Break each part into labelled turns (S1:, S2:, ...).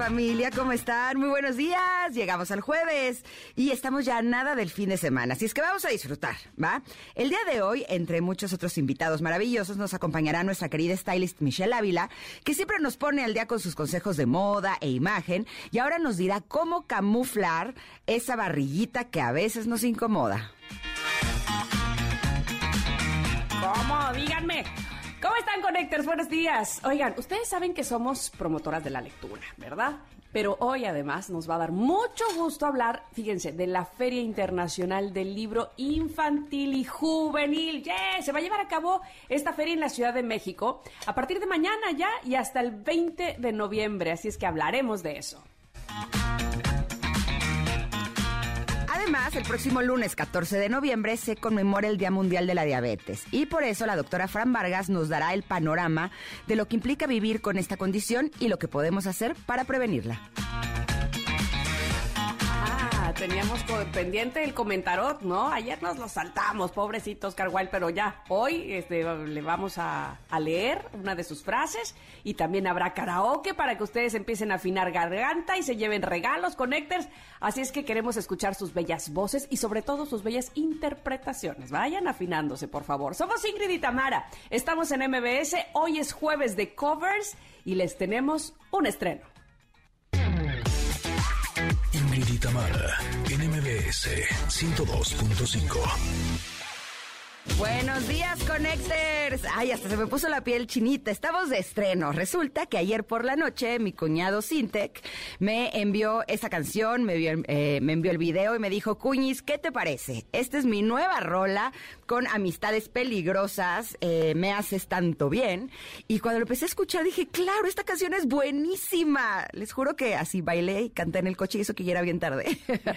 S1: Familia, ¿cómo están? Muy buenos días. Llegamos al jueves y estamos ya nada del fin de semana, así es que vamos a disfrutar, ¿va? El día de hoy, entre muchos otros invitados maravillosos, nos acompañará nuestra querida stylist Michelle Ávila, que siempre nos pone al día con sus consejos de moda e imagen y ahora nos dirá cómo camuflar esa barriguita que a veces nos incomoda.
S2: ¿Cómo? Díganme. ¿Cómo están, Connectors? Buenos días. Oigan, ustedes saben que somos promotoras de la lectura, ¿verdad? Pero hoy además nos va a dar mucho gusto hablar, fíjense, de la Feria Internacional del Libro Infantil y Juvenil. ¡Yeah! Se va a llevar a cabo esta feria en la Ciudad de México a partir de mañana ya y hasta el 20 de noviembre. Así es que hablaremos de eso.
S1: Además, el próximo lunes 14 de noviembre se conmemora el Día Mundial de la Diabetes y por eso la doctora Fran Vargas nos dará el panorama de lo que implica vivir con esta condición y lo que podemos hacer para prevenirla.
S2: Teníamos pendiente el comentarot, ¿no? Ayer nos lo saltamos, pobrecito Oscar Wilde, pero ya, hoy este, le vamos a, a leer una de sus frases y también habrá karaoke para que ustedes empiecen a afinar garganta y se lleven regalos, connectors. Así es que queremos escuchar sus bellas voces y sobre todo sus bellas interpretaciones. Vayan afinándose, por favor. Somos Ingrid y Tamara, estamos en MBS, hoy es jueves de covers y les tenemos un estreno.
S3: Tamara, en MBS 102.5.
S1: Buenos días, Connectors. Ay, hasta se me puso la piel chinita. Estamos de estreno. Resulta que ayer por la noche mi cuñado Sintec me envió esa canción, me envió, eh, envió el video y me dijo, Cuñis, ¿qué te parece? Esta es mi nueva rola con amistades peligrosas. eh, me haces tanto bien. Y cuando lo empecé a escuchar dije, claro, esta canción es buenísima. Les juro que así bailé y canté en el coche y eso que ya era bien tarde.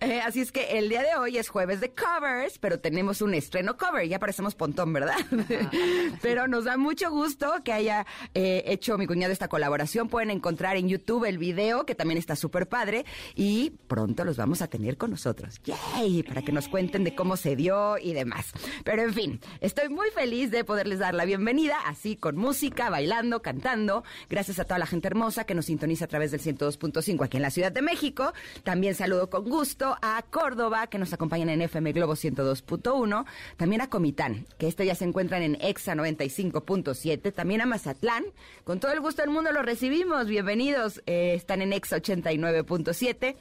S1: Eh, así es que el día de hoy es jueves de covers, pero tenemos un estreno cover. Ya parecemos pontón, ¿verdad? pero nos da mucho gusto que haya eh, hecho mi cuñado esta colaboración. Pueden encontrar en YouTube el video, que también está súper padre. Y pronto los vamos a tener con nosotros. ¡Yay! Para que nos cuenten de cómo se dio y demás. Pero en fin, estoy muy feliz de poderles dar la bienvenida, así con música, bailando, cantando. Gracias a toda la gente hermosa que nos sintoniza a través del 102.5 aquí en la Ciudad de México. También saludo con gusto a Córdoba, que nos acompañan en FM Globo 102.1. También a Comitán, que este ya se encuentran en EXA 95.7. También a Mazatlán. Con todo el gusto del mundo los recibimos. Bienvenidos. Eh, están en EXA 89.7.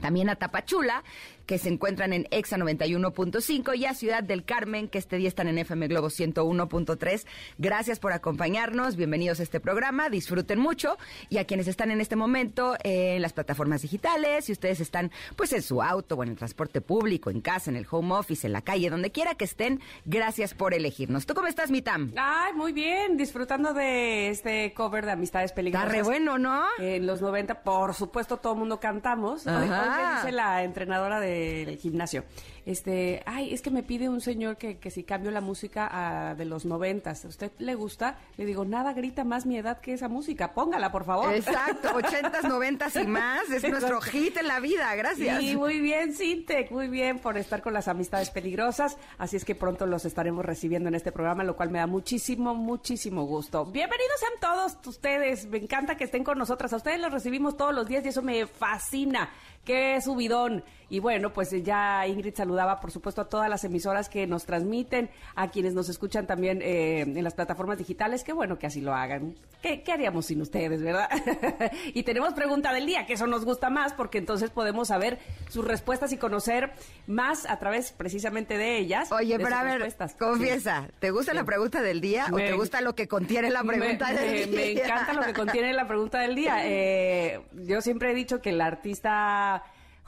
S1: También a Tapachula, que se encuentran en EXA 91.5 y a Ciudad del Carmen, que este día están en FM Globo 101.3. Gracias por acompañarnos, bienvenidos a este programa, disfruten mucho y a quienes están en este momento eh, en las plataformas digitales, si ustedes están pues en su auto o en el transporte público, en casa, en el home office, en la calle, donde quiera que estén, gracias por elegirnos. ¿Tú cómo estás, Mitam?
S2: Ay, muy bien, disfrutando de este cover de Amistades Peligrosas.
S1: Está re bueno, ¿no?
S2: En los 90, por supuesto, todo el mundo cantamos.
S1: Ajá.
S2: Me dice la entrenadora del gimnasio, este, ay, es que me pide un señor que, que si cambio la música a de los 90, ¿a usted le gusta? Le digo, nada grita más mi edad que esa música, póngala, por favor.
S1: Exacto, ochentas, noventas y más, es nuestro hit en la vida, gracias.
S2: Sí, muy bien, Sintec, muy bien por estar con las amistades peligrosas. Así es que pronto los estaremos recibiendo en este programa, lo cual me da muchísimo, muchísimo gusto. Bienvenidos sean todos ustedes. Me encanta que estén con nosotras. A ustedes los recibimos todos los días y eso me fascina. Qué subidón. Y bueno, pues ya Ingrid saludaba, por supuesto, a todas las emisoras que nos transmiten, a quienes nos escuchan también eh, en las plataformas digitales. Qué bueno que así lo hagan. ¿Qué, qué haríamos sin ustedes, verdad? y tenemos pregunta del día, que eso nos gusta más, porque entonces podemos saber sus respuestas y conocer más a través precisamente de ellas.
S1: Oye,
S2: de
S1: pero a ver,
S2: respuestas.
S1: confiesa, ¿te gusta la pregunta del día o te gusta lo que contiene la pregunta
S2: me,
S1: del
S2: me-
S1: día?
S2: me encanta lo que contiene la pregunta del día. Eh, yo siempre he dicho que el artista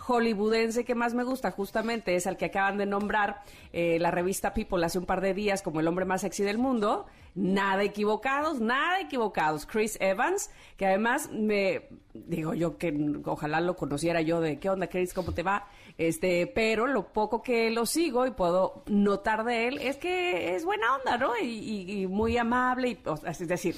S2: hollywoodense que más me gusta justamente es al que acaban de nombrar eh, la revista People hace un par de días como el hombre más sexy del mundo. Nada equivocados, nada equivocados. Chris Evans, que además me digo yo que ojalá lo conociera yo de qué onda Chris, cómo te va, este, pero lo poco que lo sigo y puedo notar de él es que es buena onda, ¿no? Y, y- y muy amable, y, o es decir,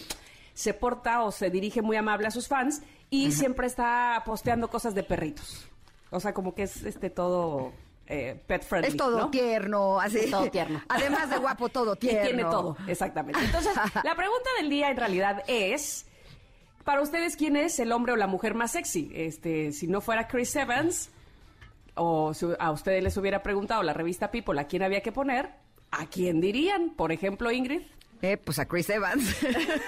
S2: se porta o se dirige muy amable a sus fans y siempre está posteando cosas de perritos. O sea, como que es este todo eh, pet friendly.
S1: Es todo
S2: ¿no?
S1: tierno, así.
S2: Es todo tierno.
S1: Además de guapo, todo
S2: Y
S1: tierno.
S2: tiene todo, exactamente. Entonces, la pregunta del día en realidad es, para ustedes, ¿quién es el hombre o la mujer más sexy? Este, si no fuera Chris Evans, o si a ustedes les hubiera preguntado la revista People a quién había que poner, ¿a quién dirían? Por ejemplo, Ingrid.
S1: Eh, pues a Chris Evans.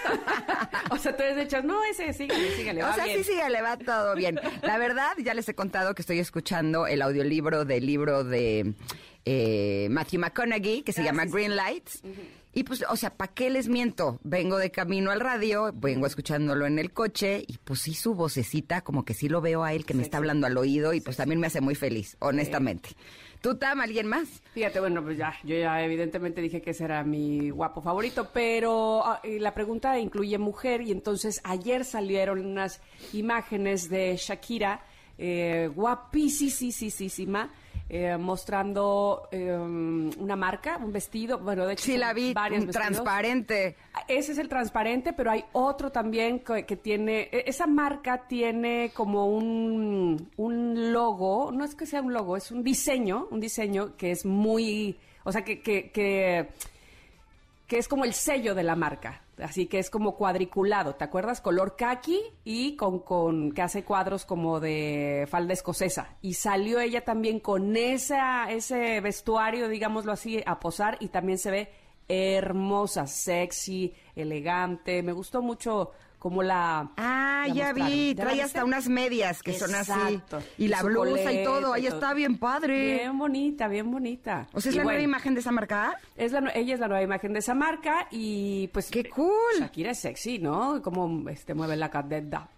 S2: o sea, tú les echas, no, ese, sígale, sígale, va
S1: o sea,
S2: bien.
S1: sí, sí, le va todo bien. La verdad, ya les he contado que estoy escuchando el audiolibro del libro de eh, Matthew McConaughey, que se
S2: Ah,
S1: llama
S2: sí, sí.
S1: Green Lights. Y pues, o sea, ¿para qué les miento? Vengo de camino al radio, vengo escuchándolo en el coche y pues sí su vocecita, como que sí lo veo a él que me está hablando al oído y pues también me hace muy feliz, honestamente. ¿Tú, Tam, alguien más?
S2: Fíjate, bueno, pues ya, yo ya evidentemente dije que ese era mi guapo favorito, pero ah, la pregunta incluye mujer y entonces ayer salieron unas imágenes de Shakira, eh, guapísima, eh, mostrando eh, una marca, un vestido, bueno, de hecho
S1: Sí, la vi, un transparente.
S2: Ese es el transparente, pero hay otro también que, que tiene, e- esa marca tiene como un, un logo, no es que sea un logo, es un diseño, un diseño que es muy, o sea, que, que, que, que es como el sello de la marca. Así que es como cuadriculado, ¿te acuerdas? Color kaki y con, con que hace cuadros como de falda escocesa. Y salió ella también con esa, ese vestuario, digámoslo así, a posar y también se ve hermosa, sexy, elegante. Me gustó mucho como la...
S1: Ah,
S2: la
S1: ya
S2: mostraron.
S1: vi,
S2: ¿Ya la
S1: trae hasta unas medias que son así.
S2: Exacto.
S1: Y la blusa y todo, ahí está bien padre.
S2: Bien bonita, bien bonita.
S1: O sea, es
S2: Y
S1: la nueva imagen de esa marca.
S2: es la, ella es la nueva imagen de esa marca y pues...
S1: ¡Qué cool!
S2: Shakira es sexy, ¿no? Como este, mueve la cadena.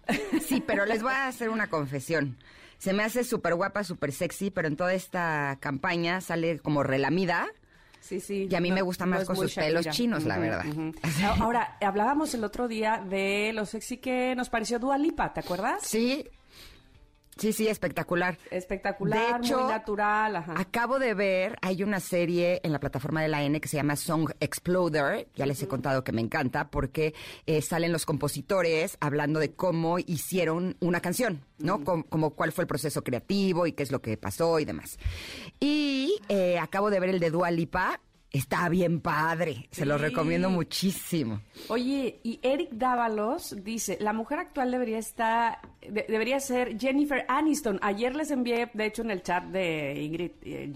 S1: Sí, pero les voy a hacer una confesión. Se me hace súper guapa, súper sexy, pero en toda esta campaña sale como relamida.
S2: Sí, sí.
S1: Y a mí me gusta más con sus pelos chinos, la verdad.
S2: Ahora, hablábamos el otro día de lo sexy que nos pareció Dua Lipa, ¿te acuerdas?
S1: Sí, sí, sí, espectacular.
S2: Espectacular,
S1: De hecho,
S2: muy natural, ajá.
S1: Acabo de ver, hay una serie en la plataforma de la N que se llama Song Exploder, ya les he contado que me encanta, porque eh, salen los compositores hablando de cómo hicieron una canción, ¿no? Com- como cuál fue el proceso creativo y qué es lo que pasó y demás. Y eh, acabo de ver el de Dua Lipa, está bien padre, se lo
S2: Sí.
S1: recomiendo muchísimo.
S2: Oye, y Eric Dávalos dice, la mujer actual debería estar, de- debería ser Jennifer Aniston. Ayer les envié, de hecho, en el chat de Ingrid eh,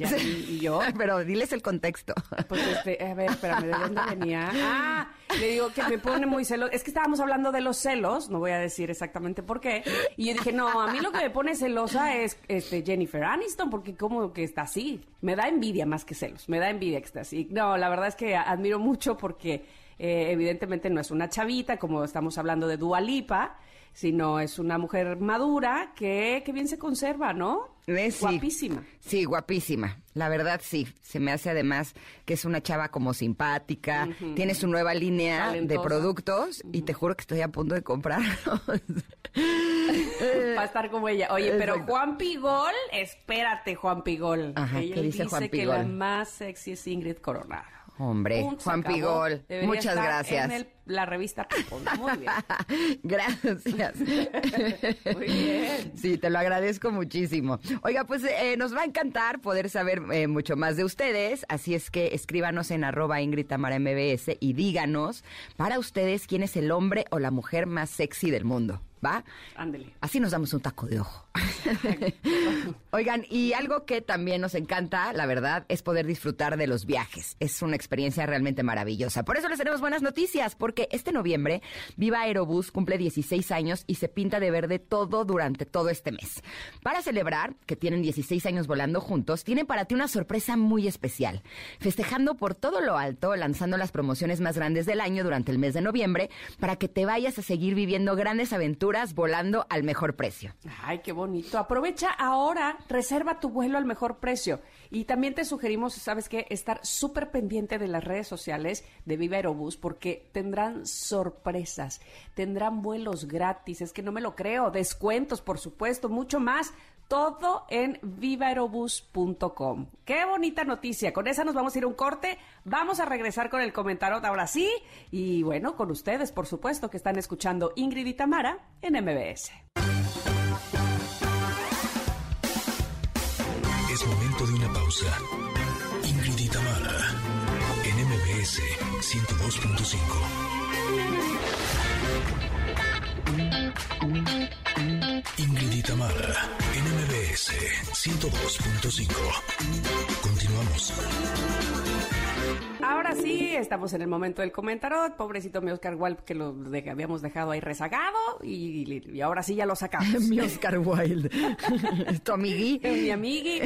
S2: y yo.
S1: Pero diles el contexto.
S2: Pues este, a ver, espérame, ¿de dónde venía? Ah, le digo que me pone muy celoso. Es que estábamos hablando de los celos, no voy a decir exactamente por qué. Y yo dije, no, a mí lo que me pone celosa es este Jennifer Aniston, porque como que está así. Me da envidia más que celos, me da envidia que esté así. No, la verdad es que admiro mucho porque eh, evidentemente no es una chavita, como estamos hablando de Dua Lipa, sino es una mujer madura que, que bien se conserva, ¿no?
S1: Eh, sí.
S2: Guapísima.
S1: Sí, guapísima. La verdad, sí. Se me hace además que es una chava como simpática. Tiene su nueva línea de productos y te juro que estoy a punto de comprarlos.
S2: Va a estar como ella. Oye, pero. Juan Pigol, espérate, Juan Pigol.
S1: Ajá,
S2: Ella
S1: ¿qué dice Juan
S2: que la más sexy es Ingrid Coronado.
S1: Hombre,
S2: Punto,
S1: Juan. Pigol,
S2: Debería
S1: muchas
S2: estar
S1: gracias.
S2: En el- la revista People. Muy bien.
S1: Gracias.
S2: Muy bien.
S1: Sí, te lo agradezco muchísimo. Oiga, pues eh, nos va a encantar poder saber eh, mucho más de ustedes, así es que escríbanos en arroba Ingrid Tamara MBS y díganos para ustedes quién es el hombre o la mujer más sexy del mundo, ¿va?
S2: Ándele.
S1: Así nos damos un taco de ojo. Oigan, y algo que también nos encanta, la verdad, es poder disfrutar de los viajes. Es una experiencia realmente maravillosa. Por eso les tenemos buenas noticias, porque este noviembre Viva Aerobús cumple 16 años y se pinta de verde todo durante todo este mes. Para celebrar que tienen 16 años volando juntos, tienen para ti una sorpresa muy especial. Festejando por todo lo alto, lanzando las promociones más grandes del año durante el mes de noviembre, para que te vayas a seguir viviendo grandes aventuras volando al mejor precio.
S2: Ay, qué bonito. Aprovecha ahora, reserva tu vuelo al mejor precio. Y también te sugerimos, ¿sabes qué? Estar súper pendiente de las redes sociales de Viva Aerobús porque tendrán sorpresas, tendrán vuelos gratis, es que no me lo creo, descuentos, por supuesto, mucho más. Todo en vivaerobus.com. Qué bonita noticia. Con esa nos vamos a ir a un corte. Vamos a regresar con el comentario ahora sí. Y bueno, con ustedes, por supuesto, que están escuchando Ingrid y Tamara en MBS.
S3: pausa. Ingrid y Tamara, en MBS 102.5. Ingrid y Tamara, en MBS 102.5. Continuamos.
S2: Ahora sí, estamos en el momento del comentarot. Pobrecito mi Oscar Wilde, que lo de- habíamos dejado ahí rezagado y, y ahora sí ya lo sacamos.
S1: Mi Oscar Wilde. tu amigui.
S2: mi amigui,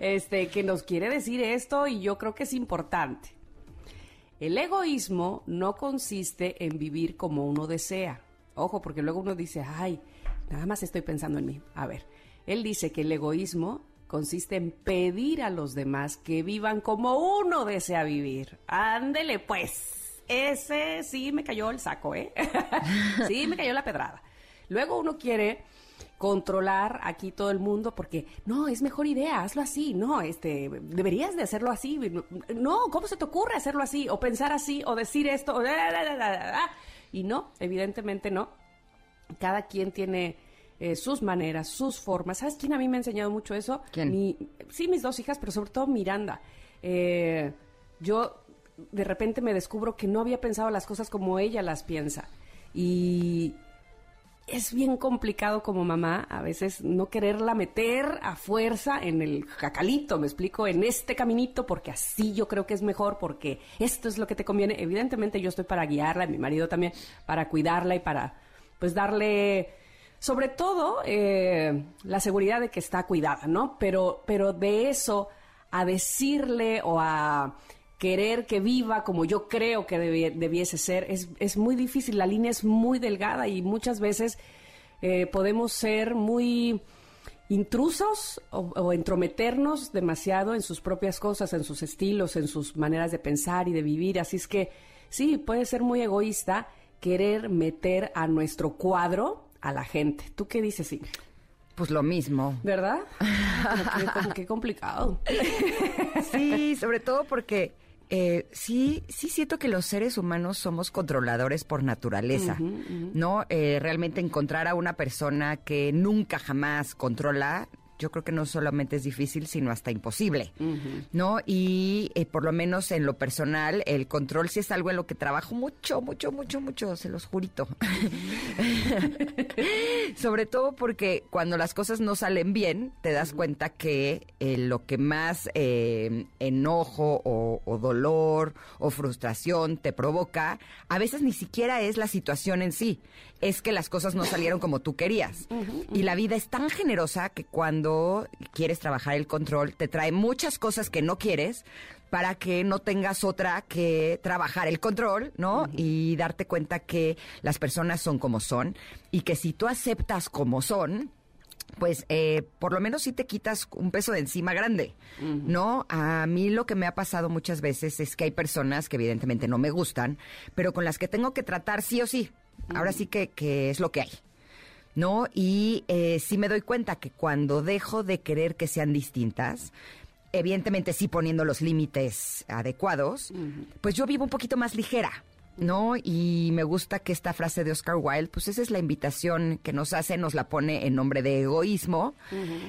S2: este, que nos quiere decir esto y yo creo que es importante. El egoísmo no consiste en vivir como uno desea. Ojo, porque luego uno dice, ay, nada más estoy pensando en mí. A ver, él dice que el egoísmo consiste en pedir a los demás que vivan como uno desea vivir. Ándele pues. Ese sí me cayó el saco, ¿eh? sí me cayó la pedrada. Luego uno quiere controlar aquí todo el mundo porque no, es mejor idea, hazlo así, no, este, deberías de hacerlo así, no, ¿cómo se te ocurre hacerlo así? O pensar así, o decir esto, y no, evidentemente no. Cada quien tiene eh, sus maneras, sus formas. ¿Sabes quién a mí me ha enseñado mucho eso?
S1: ¿Quién?
S2: Mi- sí, mis dos hijas, pero sobre todo Miranda. Eh, yo de repente me descubro que no había pensado las cosas como ella las piensa. Y es bien complicado como mamá a veces no quererla meter a fuerza en el jacalito, me explico, en este caminito, porque así yo creo que es mejor, porque esto es lo que te conviene. Evidentemente yo estoy para guiarla, y mi marido también, para cuidarla y para, pues, darle, sobre todo, eh, la seguridad de que está cuidada, ¿no? Pero, pero de eso a decirle o a querer que viva como yo creo que debi- debiese ser, es, es muy difícil, la línea es muy delgada y muchas veces eh, podemos ser muy intrusos o, o entrometernos demasiado en sus propias cosas, en sus estilos, en sus maneras de pensar y de vivir. Así es que sí, puede ser muy egoísta querer meter a nuestro cuadro a la gente. ¿Tú qué dices, Ingrid?
S1: Pues lo mismo.
S2: ¿Verdad? Como que, como que complicado.
S1: Sí, sobre todo porque eh, sí, sí siento que los seres humanos somos controladores por naturaleza, ¿no? Eh, realmente encontrar a una persona que nunca jamás controla, yo creo que no solamente es difícil, sino hasta imposible, ¿no? Y eh, por lo menos en lo personal, el control sí es algo en lo que trabajo mucho, mucho, mucho, mucho, se los jurito. Sobre todo porque cuando las cosas no salen bien, te das cuenta que eh, lo que más eh, enojo o, o dolor o frustración te provoca, a veces ni siquiera es la situación en sí, es que las cosas no salieron como tú querías. Y la vida es tan generosa que cuando quieres trabajar el control, te trae muchas cosas que no quieres para que no tengas otra que trabajar el control, ¿no? Y darte cuenta que las personas son como son y que si tú aceptas como son, pues eh, por lo menos sí te quitas un peso de encima grande, ¿no? A mí lo que me ha pasado muchas veces es que hay personas que evidentemente no me gustan, pero con las que tengo que tratar sí o sí. Ahora sí que, que es lo que hay. ¿No? Y eh, sí me doy cuenta que cuando dejo de querer que sean distintas, evidentemente sí poniendo los límites adecuados, pues yo vivo un poquito más ligera. ¿No? Y me gusta que esta frase de Oscar Wilde, pues esa es la invitación que nos hace, nos la pone en nombre de egoísmo.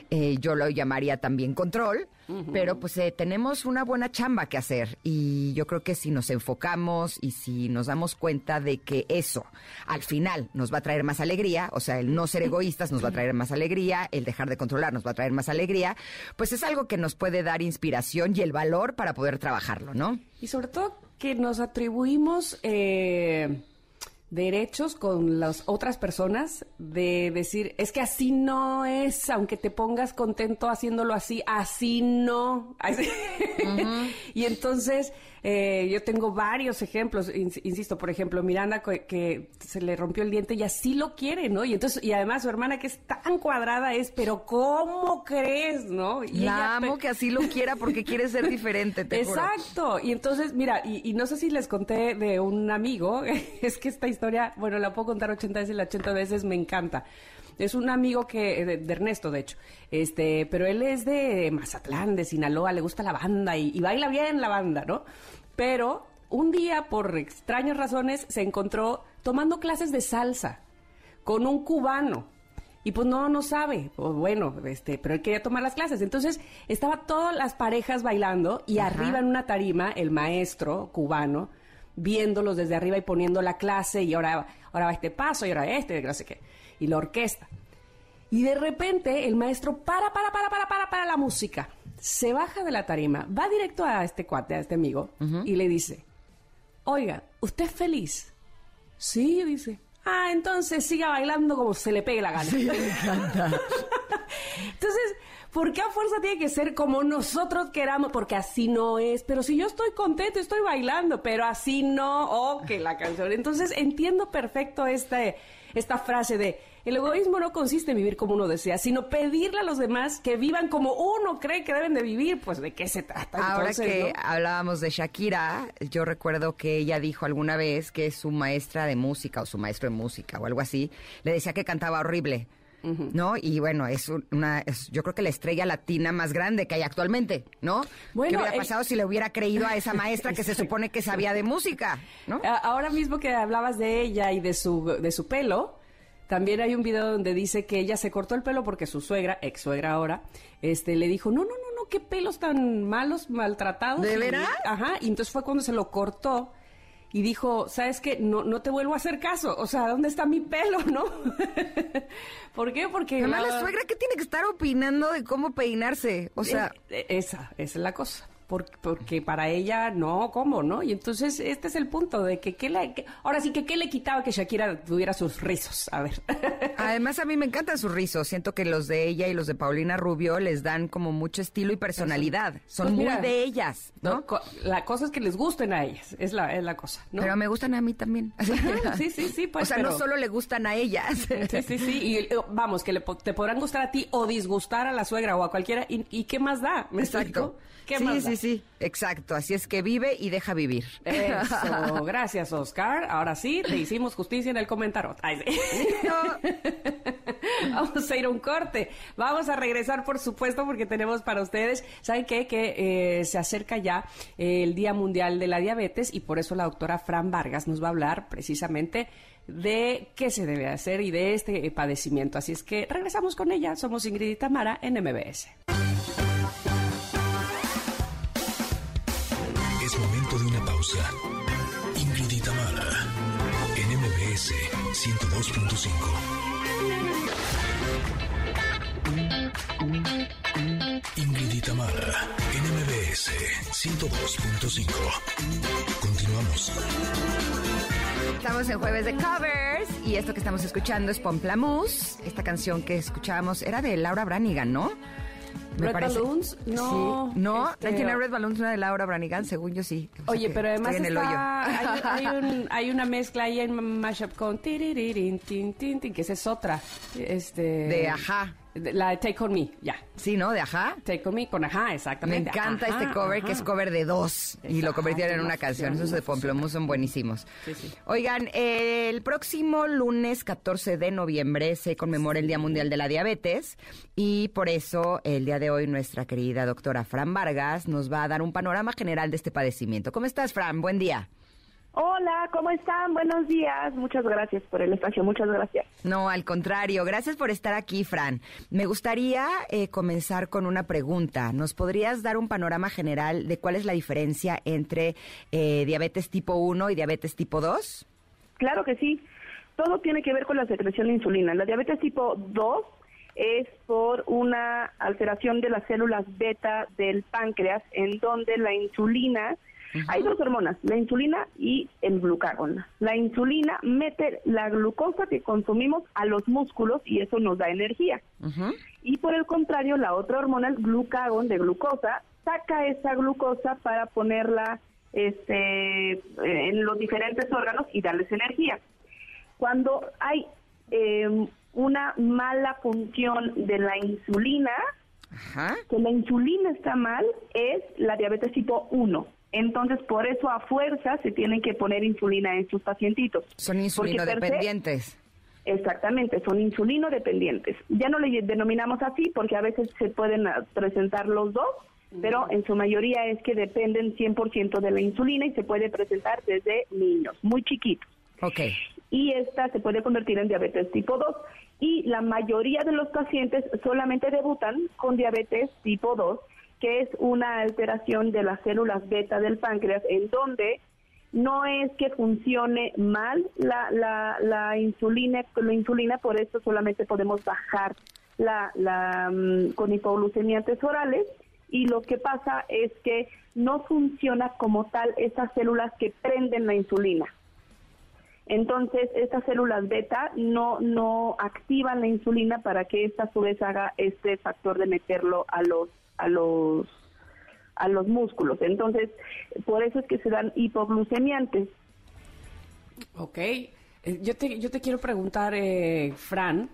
S1: Eh, yo lo llamaría también control, pero pues eh, tenemos una buena chamba que hacer. Y yo creo que si nos enfocamos y si nos damos cuenta de que eso al final nos va a traer más alegría, o sea, el no ser egoístas nos va a traer más alegría, el dejar de controlar nos va a traer más alegría, pues es algo que nos puede dar inspiración y el valor para poder trabajarlo, ¿no?
S2: Y sobre todo que nos atribuimos eh, derechos con las otras personas de decir, es que así no es, aunque te pongas contento haciéndolo así, así no. Así. y entonces eh, yo tengo varios ejemplos, ins- insisto, por ejemplo, Miranda que, que se le rompió el diente y así lo quiere, ¿no? Y entonces, y además su hermana que es tan cuadrada es, pero ¿cómo crees, no? Y ella
S1: La amo que así lo quiera porque quiere ser diferente, te juro.
S2: Exacto. Y entonces, mira, y, y no sé si les conté de un amigo, es que esta historia, bueno, la puedo contar 80 veces y la 80 veces me encanta. Es un amigo que, de, de Ernesto, de hecho, este, pero él es de Mazatlán, de Sinaloa, le gusta la banda y, y baila bien la banda, ¿no? Pero un día, por extrañas razones, se encontró tomando clases de salsa con un cubano. y pues no, no sabe, o bueno, este, pero él quería tomar las clases. Entonces, estaba todas las parejas bailando y arriba en una tarima, el maestro cubano, viéndolos desde arriba y poniendo la clase, y ahora, ahora va este paso, y ahora este, no sé qué, y la orquesta. Y de repente el maestro para, para, para, para, para, para la música. Se baja de la tarima, va directo a este cuate, a este amigo, y le dice, oiga, ¿usted es feliz? Sí, dice. Ah, entonces siga bailando como se le pegue la gana.
S1: Sí, me encanta.
S2: Entonces, ¿por qué a fuerza tiene que ser como nosotros queramos? Porque así no es. Pero si yo estoy contento, estoy bailando, pero así no. Oh, que la canción. Entonces, entiendo perfecto esta, esta frase de el egoísmo no consiste en vivir como uno desea, sino pedirle a los demás que vivan como uno cree que deben de vivir. Pues, ¿de qué se trata?
S1: Ahora
S2: entonces,
S1: que
S2: no?
S1: hablábamos de Shakira, yo recuerdo que ella dijo alguna vez que su maestra de música o su maestro de música o algo así le decía que cantaba horrible. ¿No? Y bueno, es una, es- yo creo que la estrella latina más grande que hay actualmente, ¿no?
S2: Bueno,
S1: ¿Qué hubiera
S2: el-
S1: pasado si le hubiera creído a esa maestra que se supone que sabía de música, ¿no?
S2: Ahora mismo que hablabas de ella y de su, de su pelo, también hay un video donde dice que ella se cortó el pelo porque su suegra, ex suegra ahora, este, le dijo, no, no, no, no, qué pelos tan malos, maltratados.
S1: ¿De veras?
S2: Ajá, y entonces fue cuando se lo cortó y dijo, ¿sabes qué? No, no te vuelvo a hacer caso, o sea, ¿dónde está mi pelo, no? ¿Por qué? Porque...
S1: Además, la
S2: la-
S1: suegra que tiene que estar opinando de cómo peinarse. O sea,
S2: eh, esa, esa es la cosa. Por- Porque, para ella, no, ¿cómo, no? Y entonces este es el punto de que, ¿qué le, que- ahora sí que qué le quitaba que Shakira tuviera sus rizos. A ver.
S1: Además, a mí me encantan sus rizos. Siento que los de ella y los de Paulina Rubio les dan como mucho estilo y personalidad. Son
S2: Pues
S1: muy de ellas, ¿no?
S2: La cosa es que les gusten a ellas, es la, es la cosa, ¿no?
S1: Pero me gustan a mí también.
S2: sí, sí, sí, pues,
S1: o sea,
S2: pero-
S1: no solo le gustan a ellas.
S2: Sí, sí, sí. Y eh, vamos, que le te podrán gustar a ti o disgustar a la suegra o a cualquiera. ¿Y, y qué más da? ¿Me
S1: Exacto.
S2: explico? ¿Qué
S1: sí,
S2: más
S1: sí,
S2: da?
S1: sí. Exacto. Así es que vive y deja vivir.
S2: Eso, gracias Oscar. Ahora sí, te hicimos justicia en el. Ay, sí. Vamos a ir a un corte. Vamos a regresar, por supuesto, porque tenemos para ustedes, ¿saben qué? Que eh, se acerca ya eh, el Día Mundial de la Diabetes y por eso la doctora Fran Vargas nos va a hablar precisamente de qué se debe hacer y de este eh, padecimiento. Así es que regresamos con ella. Somos Ingrid y Tamara en MBS.
S3: Ingrid y Tamara, en MBS 102.5. Ingrid y Tamara, en MBS 102.5. Continuamos.
S1: Estamos en jueves de covers y esto que estamos escuchando es Pomplamoose. Esta canción que escuchábamos era de Laura Branigan, ¿no?
S2: Red Balloons, no,
S1: Sí. No,
S2: este-
S1: 99 Red Balloons una de Laura Branigan, según yo sí. O sea
S2: Oye, pero además
S1: estoy en el
S2: está-
S1: hoyo.
S2: hay, hay un- hay una mezcla ahí en Mashup con tin, tin, tin, que esa es otra. Este,
S1: De Ajá.
S2: La de Take On Me, ya.
S1: Sí, ¿no? De Ajá.
S2: Take On Me con Ajá,
S1: Me
S2: exactamente.
S1: encanta
S2: Ajá,
S1: este cover, que es cover de dos. y lo convirtieron en
S2: una
S1: canción. Esos de. Pomplamoose son buenísimos.
S2: Sí, sí.
S1: Oigan, eh, el próximo lunes 14 de noviembre se conmemora el Día Mundial de la Diabetes. Y por eso, el día de hoy, nuestra querida doctora Fran Vargas nos va a dar un panorama general de este padecimiento. ¿Cómo estás, Fran? Buen día.
S4: Hola, ¿cómo están? Buenos días. Muchas gracias por el espacio. Muchas gracias.
S1: No, al contrario. Gracias por estar aquí, Fran. Me gustaría eh, comenzar con una pregunta. ¿Nos podrías dar un panorama general de cuál es la diferencia entre eh, diabetes tipo 1 y diabetes tipo 2?
S4: Claro que sí. Todo tiene que ver con la secreción de insulina. La diabetes tipo 2 es por una alteración de las células beta del páncreas, en donde la insulina, hay dos hormonas, la insulina y el glucagón. La insulina mete la glucosa que consumimos a los músculos y eso nos da energía. Y por el contrario, la otra hormona, el glucagón de glucosa, saca esa glucosa para ponerla este, en los diferentes órganos y darles energía. Cuando hay eh, una mala función de la insulina,
S1: Ajá.
S4: que la insulina está mal, es la diabetes tipo 1. Entonces, por eso a fuerza se tienen que poner insulina en sus pacientitos.
S1: Son
S4: Porque
S1: insulino
S4: per se-
S1: dependientes.
S4: Exactamente, son insulino dependientes. Ya no le denominamos así porque a veces se pueden ah, presentar los dos, pero en su mayoría es que dependen 100% de la insulina y se puede presentar desde niños, muy chiquitos.
S1: Ok.
S4: y esta se puede convertir en diabetes tipo 2 y la mayoría de los pacientes solamente debutan con diabetes tipo 2, que es una alteración de las células beta del páncreas en donde no es que funcione mal la, la, la insulina, la insulina, por eso solamente podemos bajar la, la mm, con hipoglucemiantes orales y lo que pasa es que no funciona como tal esas células que prenden la insulina. Entonces, estas células beta no, no activan la insulina para que esta a su vez haga este factor de meterlo a los, a los a los músculos. Entonces, por eso es que se dan hipoglucemiantes.
S2: Ok. Eh, yo te, yo te quiero preguntar, eh, Fran,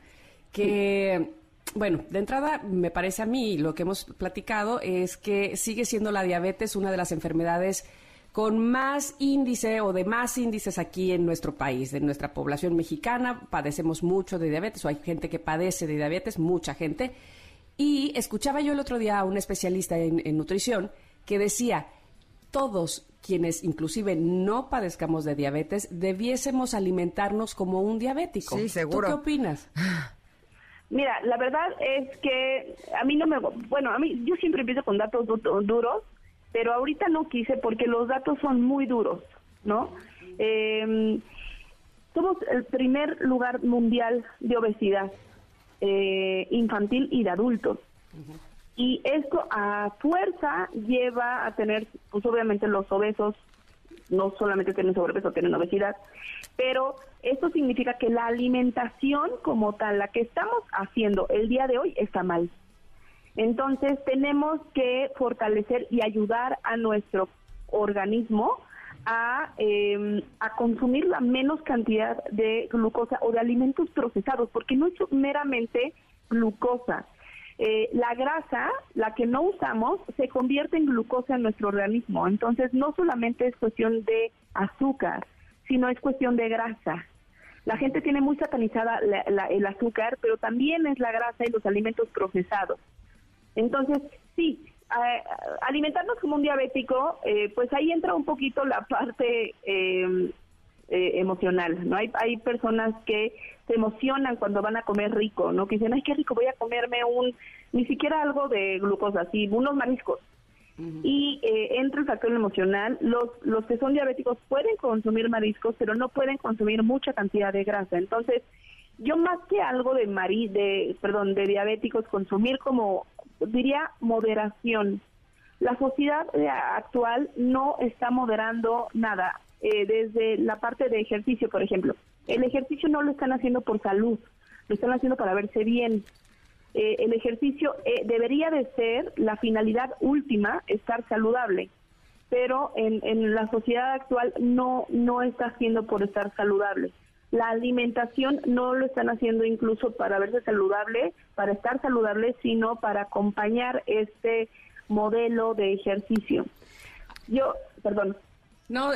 S2: que, bueno, de entrada me parece a mí, lo que hemos platicado es que sigue siendo la diabetes una de las enfermedades con más índice o de más índices aquí en nuestro país, de nuestra población mexicana. Padecemos mucho de diabetes, o hay gente que padece de diabetes, mucha gente. Y escuchaba yo el otro día a un especialista en, nutrición que decía, todos quienes inclusive no padezcamos de diabetes, debiésemos alimentarnos como un diabético.
S1: Sí, seguro.
S2: ¿Tú qué opinas?
S4: Mira, la verdad es que a mí no me... Bueno, a mí yo siempre empiezo con datos duros, pero ahorita no quise porque los datos son muy duros, ¿no? Eh, somos el primer lugar mundial de obesidad eh, infantil y de adultos. Y esto a fuerza lleva a tener, pues obviamente los obesos no solamente tienen sobrepeso, tienen obesidad, pero esto significa que la alimentación como tal, la que estamos haciendo el día de hoy, está mal. Entonces tenemos que fortalecer y ayudar a nuestro organismo a, eh, a consumir la menos cantidad de glucosa o de alimentos procesados, porque no es meramente glucosa. Eh, la grasa, la que no usamos, se convierte en glucosa en nuestro organismo. Entonces, no solamente es cuestión de azúcar, sino es cuestión de grasa. La gente tiene muy satanizada el azúcar, pero también es la grasa y los alimentos procesados. Entonces, sí, alimentarnos como un diabético, eh, pues ahí entra un poquito la parte em, eh, emocional, ¿no? Hay, hay personas que se emocionan cuando van a comer rico, ¿no? Que dicen, ay, qué rico, voy a comerme un, ni siquiera algo de glucosa, sí, unos mariscos. Y eh, entra el factor emocional. Los, los que son diabéticos pueden consumir mariscos, pero no pueden consumir mucha cantidad de grasa. Entonces, yo más que algo de de, perdón, de diabéticos, consumir como diría moderación. La sociedad eh, actual no está moderando nada, eh, desde la parte de ejercicio, por ejemplo. El ejercicio no lo están haciendo por salud, lo están haciendo para verse bien. Eh, el ejercicio debería de ser la finalidad última, estar saludable, pero en, en la sociedad actual no, no está haciendo por estar saludable. La alimentación no lo están haciendo incluso para verse saludable, para estar saludable, sino para acompañar este modelo de ejercicio. Yo, perdón,
S2: no,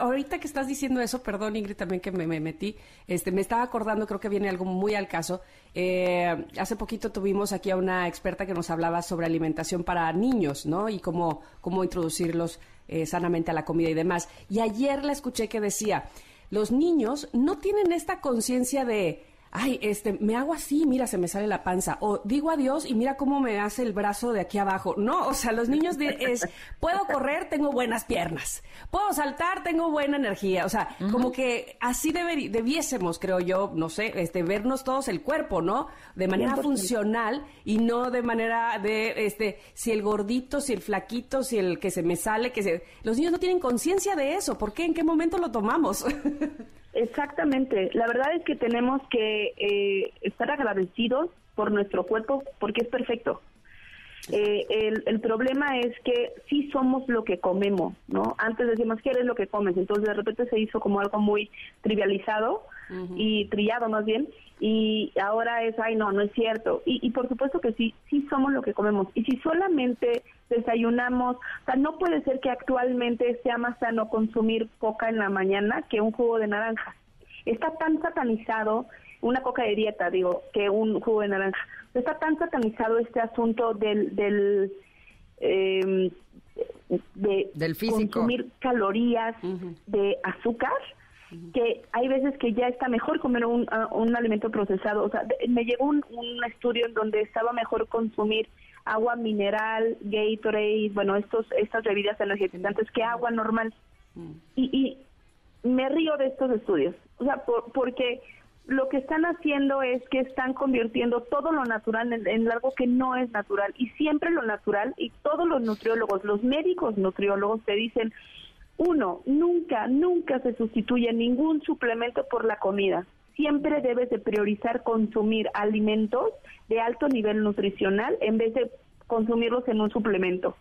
S2: ahorita que estás diciendo eso, perdón Ingrid también que me, metí, este, me estaba acordando, creo que viene algo muy al caso. Eh, hace poquito tuvimos aquí a una experta que nos hablaba sobre alimentación para niños, ¿no? Y cómo, cómo introducirlos eh, sanamente a la comida y demás. Y ayer la escuché que decía, los niños no tienen esta conciencia de ay, este, me hago así, mira, se me sale la panza, o digo adiós y mira cómo me hace el brazo de aquí abajo. No, o sea, los niños de, es, puedo correr, tengo buenas piernas, puedo saltar, tengo buena energía, o sea, como que así debiésemos, creo yo, no sé, este, vernos todos el cuerpo, ¿no? De manera funcional y no de manera de, este, si el gordito, si el flaquito, si el que se me sale, que se... Los niños no tienen conciencia de eso, ¿por qué? ¿En qué momento lo tomamos?
S4: Exactamente. La verdad es que tenemos que eh, estar agradecidos por nuestro cuerpo porque es perfecto. Eh, el, problema es que sí somos lo que comemos, ¿no? Antes decíamos, ¿qué eres lo que comes? Entonces de repente se hizo como algo muy trivializado y trillado más bien, y ahora es, ay, no, no es cierto. Y, y por supuesto que sí, sí somos lo que comemos. Y si solamente desayunamos, o sea, no puede ser que actualmente sea más sano consumir coca en la mañana que un jugo de naranja. Está tan satanizado una coca de dieta, digo, que un jugo de naranja. Está tan satanizado este asunto del, del
S1: eh, de
S4: consumir calorías de azúcar que hay veces que ya está mejor comer un, ah, un alimento procesado. O sea, me llegó un, un estudio en donde estaba mejor consumir agua mineral, Gatorade, bueno, estos estas bebidas energizantes que agua normal. Y, y me río de estos estudios, o sea, porque lo que están haciendo es que están convirtiendo todo lo natural en, algo que no es natural y siempre lo natural y todos los nutriólogos, los médicos nutriólogos te dicen, uno, nunca, nunca se sustituye ningún suplemento por la comida. Siempre debes de priorizar consumir alimentos de alto nivel nutricional en vez de consumirlos en un suplemento.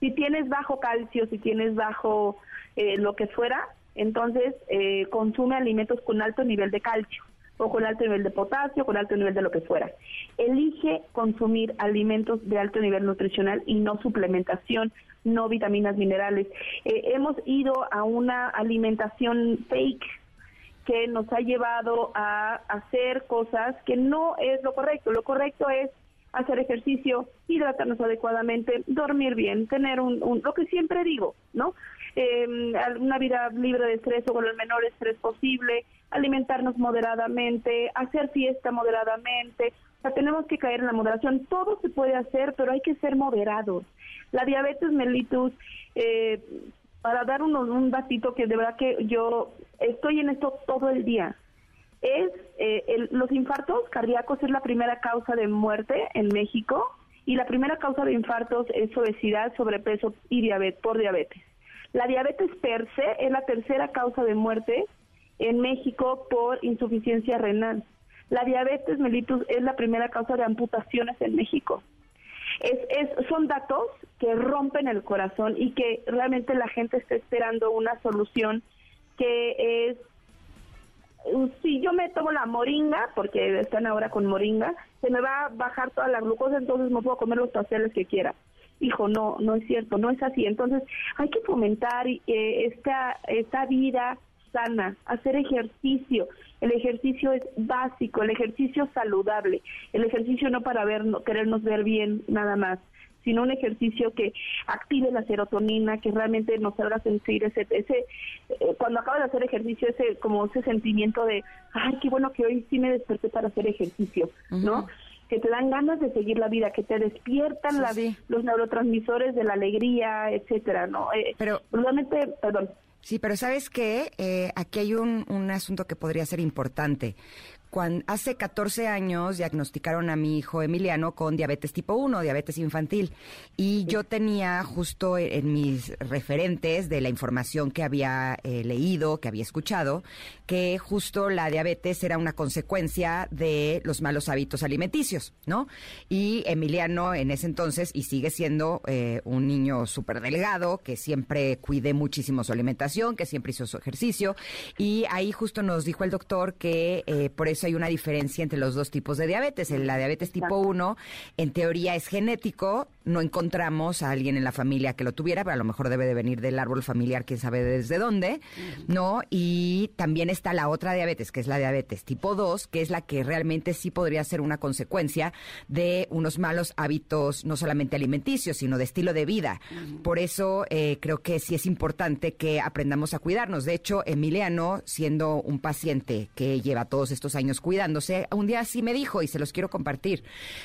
S4: Si tienes bajo calcio, si tienes bajo eh, lo que fuera, entonces eh, consume alimentos con alto nivel de calcio o con alto nivel de potasio, con alto nivel de lo que fuera. Elige consumir alimentos de alto nivel nutricional y no suplementación, no vitaminas, minerales. Eh, hemos ido a una alimentación fake que nos ha llevado a hacer cosas que no es lo correcto. Lo correcto es hacer ejercicio, hidratarnos adecuadamente, dormir bien, tener un, lo que siempre digo, ¿no? Eh, una vida libre de estrés o con el menor estrés posible, alimentarnos moderadamente, hacer fiesta moderadamente. O sea, tenemos que caer en la moderación. Todo se puede hacer, pero hay que ser moderados. La diabetes mellitus, eh, para dar un, un datito que de verdad que yo estoy en esto todo el día, es eh, los infartos cardíacos es la primera causa de muerte en México y la primera causa de infartos es obesidad, sobrepeso y diabetes por diabetes. La diabetes per se es la tercera causa de muerte en México por insuficiencia renal. La diabetes mellitus es la primera causa de amputaciones en México. Es, es, son datos que rompen el corazón y que realmente la gente está esperando una solución que es si yo me tomo la moringa, porque están ahora con moringa, se me va a bajar toda la glucosa, entonces me puedo comer los pasteles que quiera. Hijo, no, no es cierto, no es así. Entonces hay que fomentar eh, esta, esta vida sana, hacer ejercicio. El ejercicio es básico, el ejercicio saludable, el ejercicio no para ver, querernos ver bien nada más, sino un ejercicio que active la serotonina, que realmente nos haga sentir ese, ese eh, cuando acabas de hacer ejercicio, ese como ese sentimiento de, ay, qué bueno que hoy sí me desperté para hacer ejercicio, ¿no? Que te dan ganas de seguir la vida, que te despiertan los neurotransmisores de la alegría, etcétera, ¿no? Eh,
S1: Pero perdón. Sí, pero sabes que eh, aquí hay un, un asunto que podría ser importante. Cuando, hace 14 años diagnosticaron a mi hijo Emiliano con diabetes tipo 1, diabetes infantil. Y yo tenía justo en mis referentes de la información que había eh, leído, que había escuchado, que justo la diabetes era una consecuencia de los malos hábitos alimenticios, ¿no? Y Emiliano en ese entonces, y sigue siendo eh, un niño súper delgado, que siempre cuidé muchísimo su alimentación, que siempre hizo su ejercicio. Y ahí justo nos dijo el doctor que eh, por eso hay una diferencia entre los dos tipos de diabetes. La diabetes tipo 1, en teoría, es genético. No encontramos a alguien en la familia que lo tuviera, pero a lo mejor debe de venir del árbol familiar, quién sabe desde dónde, ¿no? Y también está la otra diabetes, que es la diabetes tipo 2, que es la que realmente sí podría ser una consecuencia de unos malos hábitos, no solamente alimenticios, sino de estilo de vida. Por eso eh, creo que sí es importante que aprendamos a cuidarnos. De hecho, Emiliano, siendo un paciente que lleva todos estos años cuidándose, un día sí me dijo, y se los quiero compartir,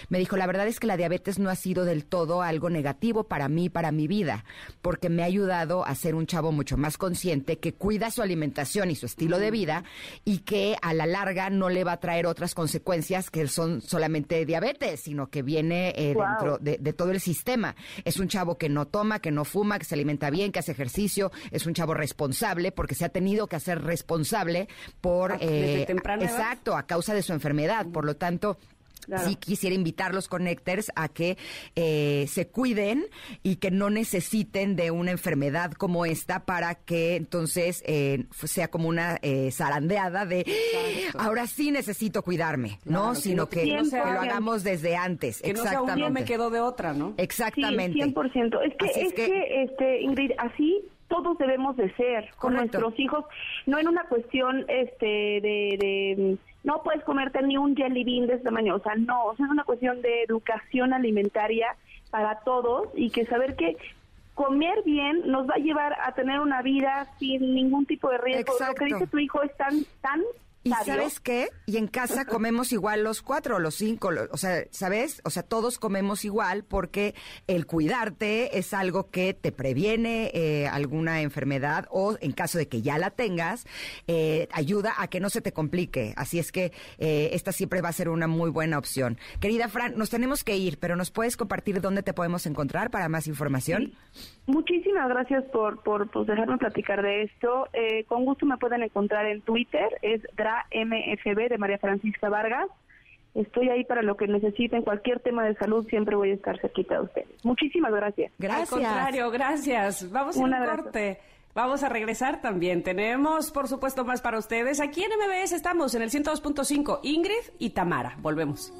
S1: me dijo, la verdad es que la diabetes no ha sido del todo algo negativo para mí, para mi vida, porque me ha ayudado a ser un chavo mucho más consciente, que cuida su alimentación y su estilo de vida, y que a la larga no le va a traer otras consecuencias que son solamente diabetes, sino que viene eh, dentro de, todo el sistema. Es un chavo que no toma, que no fuma, que se alimenta bien, que hace ejercicio, es un chavo responsable, porque se ha tenido que hacer responsable por...
S2: Ah, eh,
S1: exacto, a causa de su enfermedad. Por lo tanto, Sí quisiera invitar los connectors a que eh, se cuiden y que no necesiten de una enfermedad como esta para que entonces eh, sea como una eh, zarandeada de ahora sí necesito cuidarme, ¿no? Sino que, lo hagamos desde antes.
S2: Que
S1: Exactamente.
S2: No me quedo de otra, ¿no?
S1: Exactamente.
S4: Sí, 100%. Es que, es, que, este, Ingrid, así todos debemos de ser con nuestros hijos, no en una cuestión este de no puedes comerte ni un jelly bean de esta mañana, o sea, no, o sea, es una cuestión de educación alimentaria para todos y que saber que comer bien nos va a llevar a tener una vida sin ningún tipo de riesgo. Lo que dice tu hijo es tan, tan
S1: ¿Y sabes qué? Y en casa comemos igual los cuatro, los cinco, o sea, ¿sabes? O sea, todos comemos igual porque el cuidarte es algo que te previene eh, alguna enfermedad o en caso de que ya la tengas, eh, ayuda a que no se te complique. Así es que eh, esta siempre va a ser una muy buena opción. Querida Fran, nos tenemos que ir, pero ¿nos puedes compartir dónde te podemos encontrar para más información?
S4: Muchísimas gracias por, por, por, dejarnos platicar de esto. con gusto me pueden encontrar en Twitter, es MFB de María Francisca Vargas. Estoy ahí para lo que necesiten, cualquier tema de salud, siempre voy a estar cerquita de ustedes. Muchísimas gracias.
S2: Gracias. Al contrario, gracias. Vamos a un corte. Vamos a regresar también. Tenemos, por supuesto, más para ustedes. Aquí en MBS estamos en el 102.5. Ingrid y Tamara. Volvemos.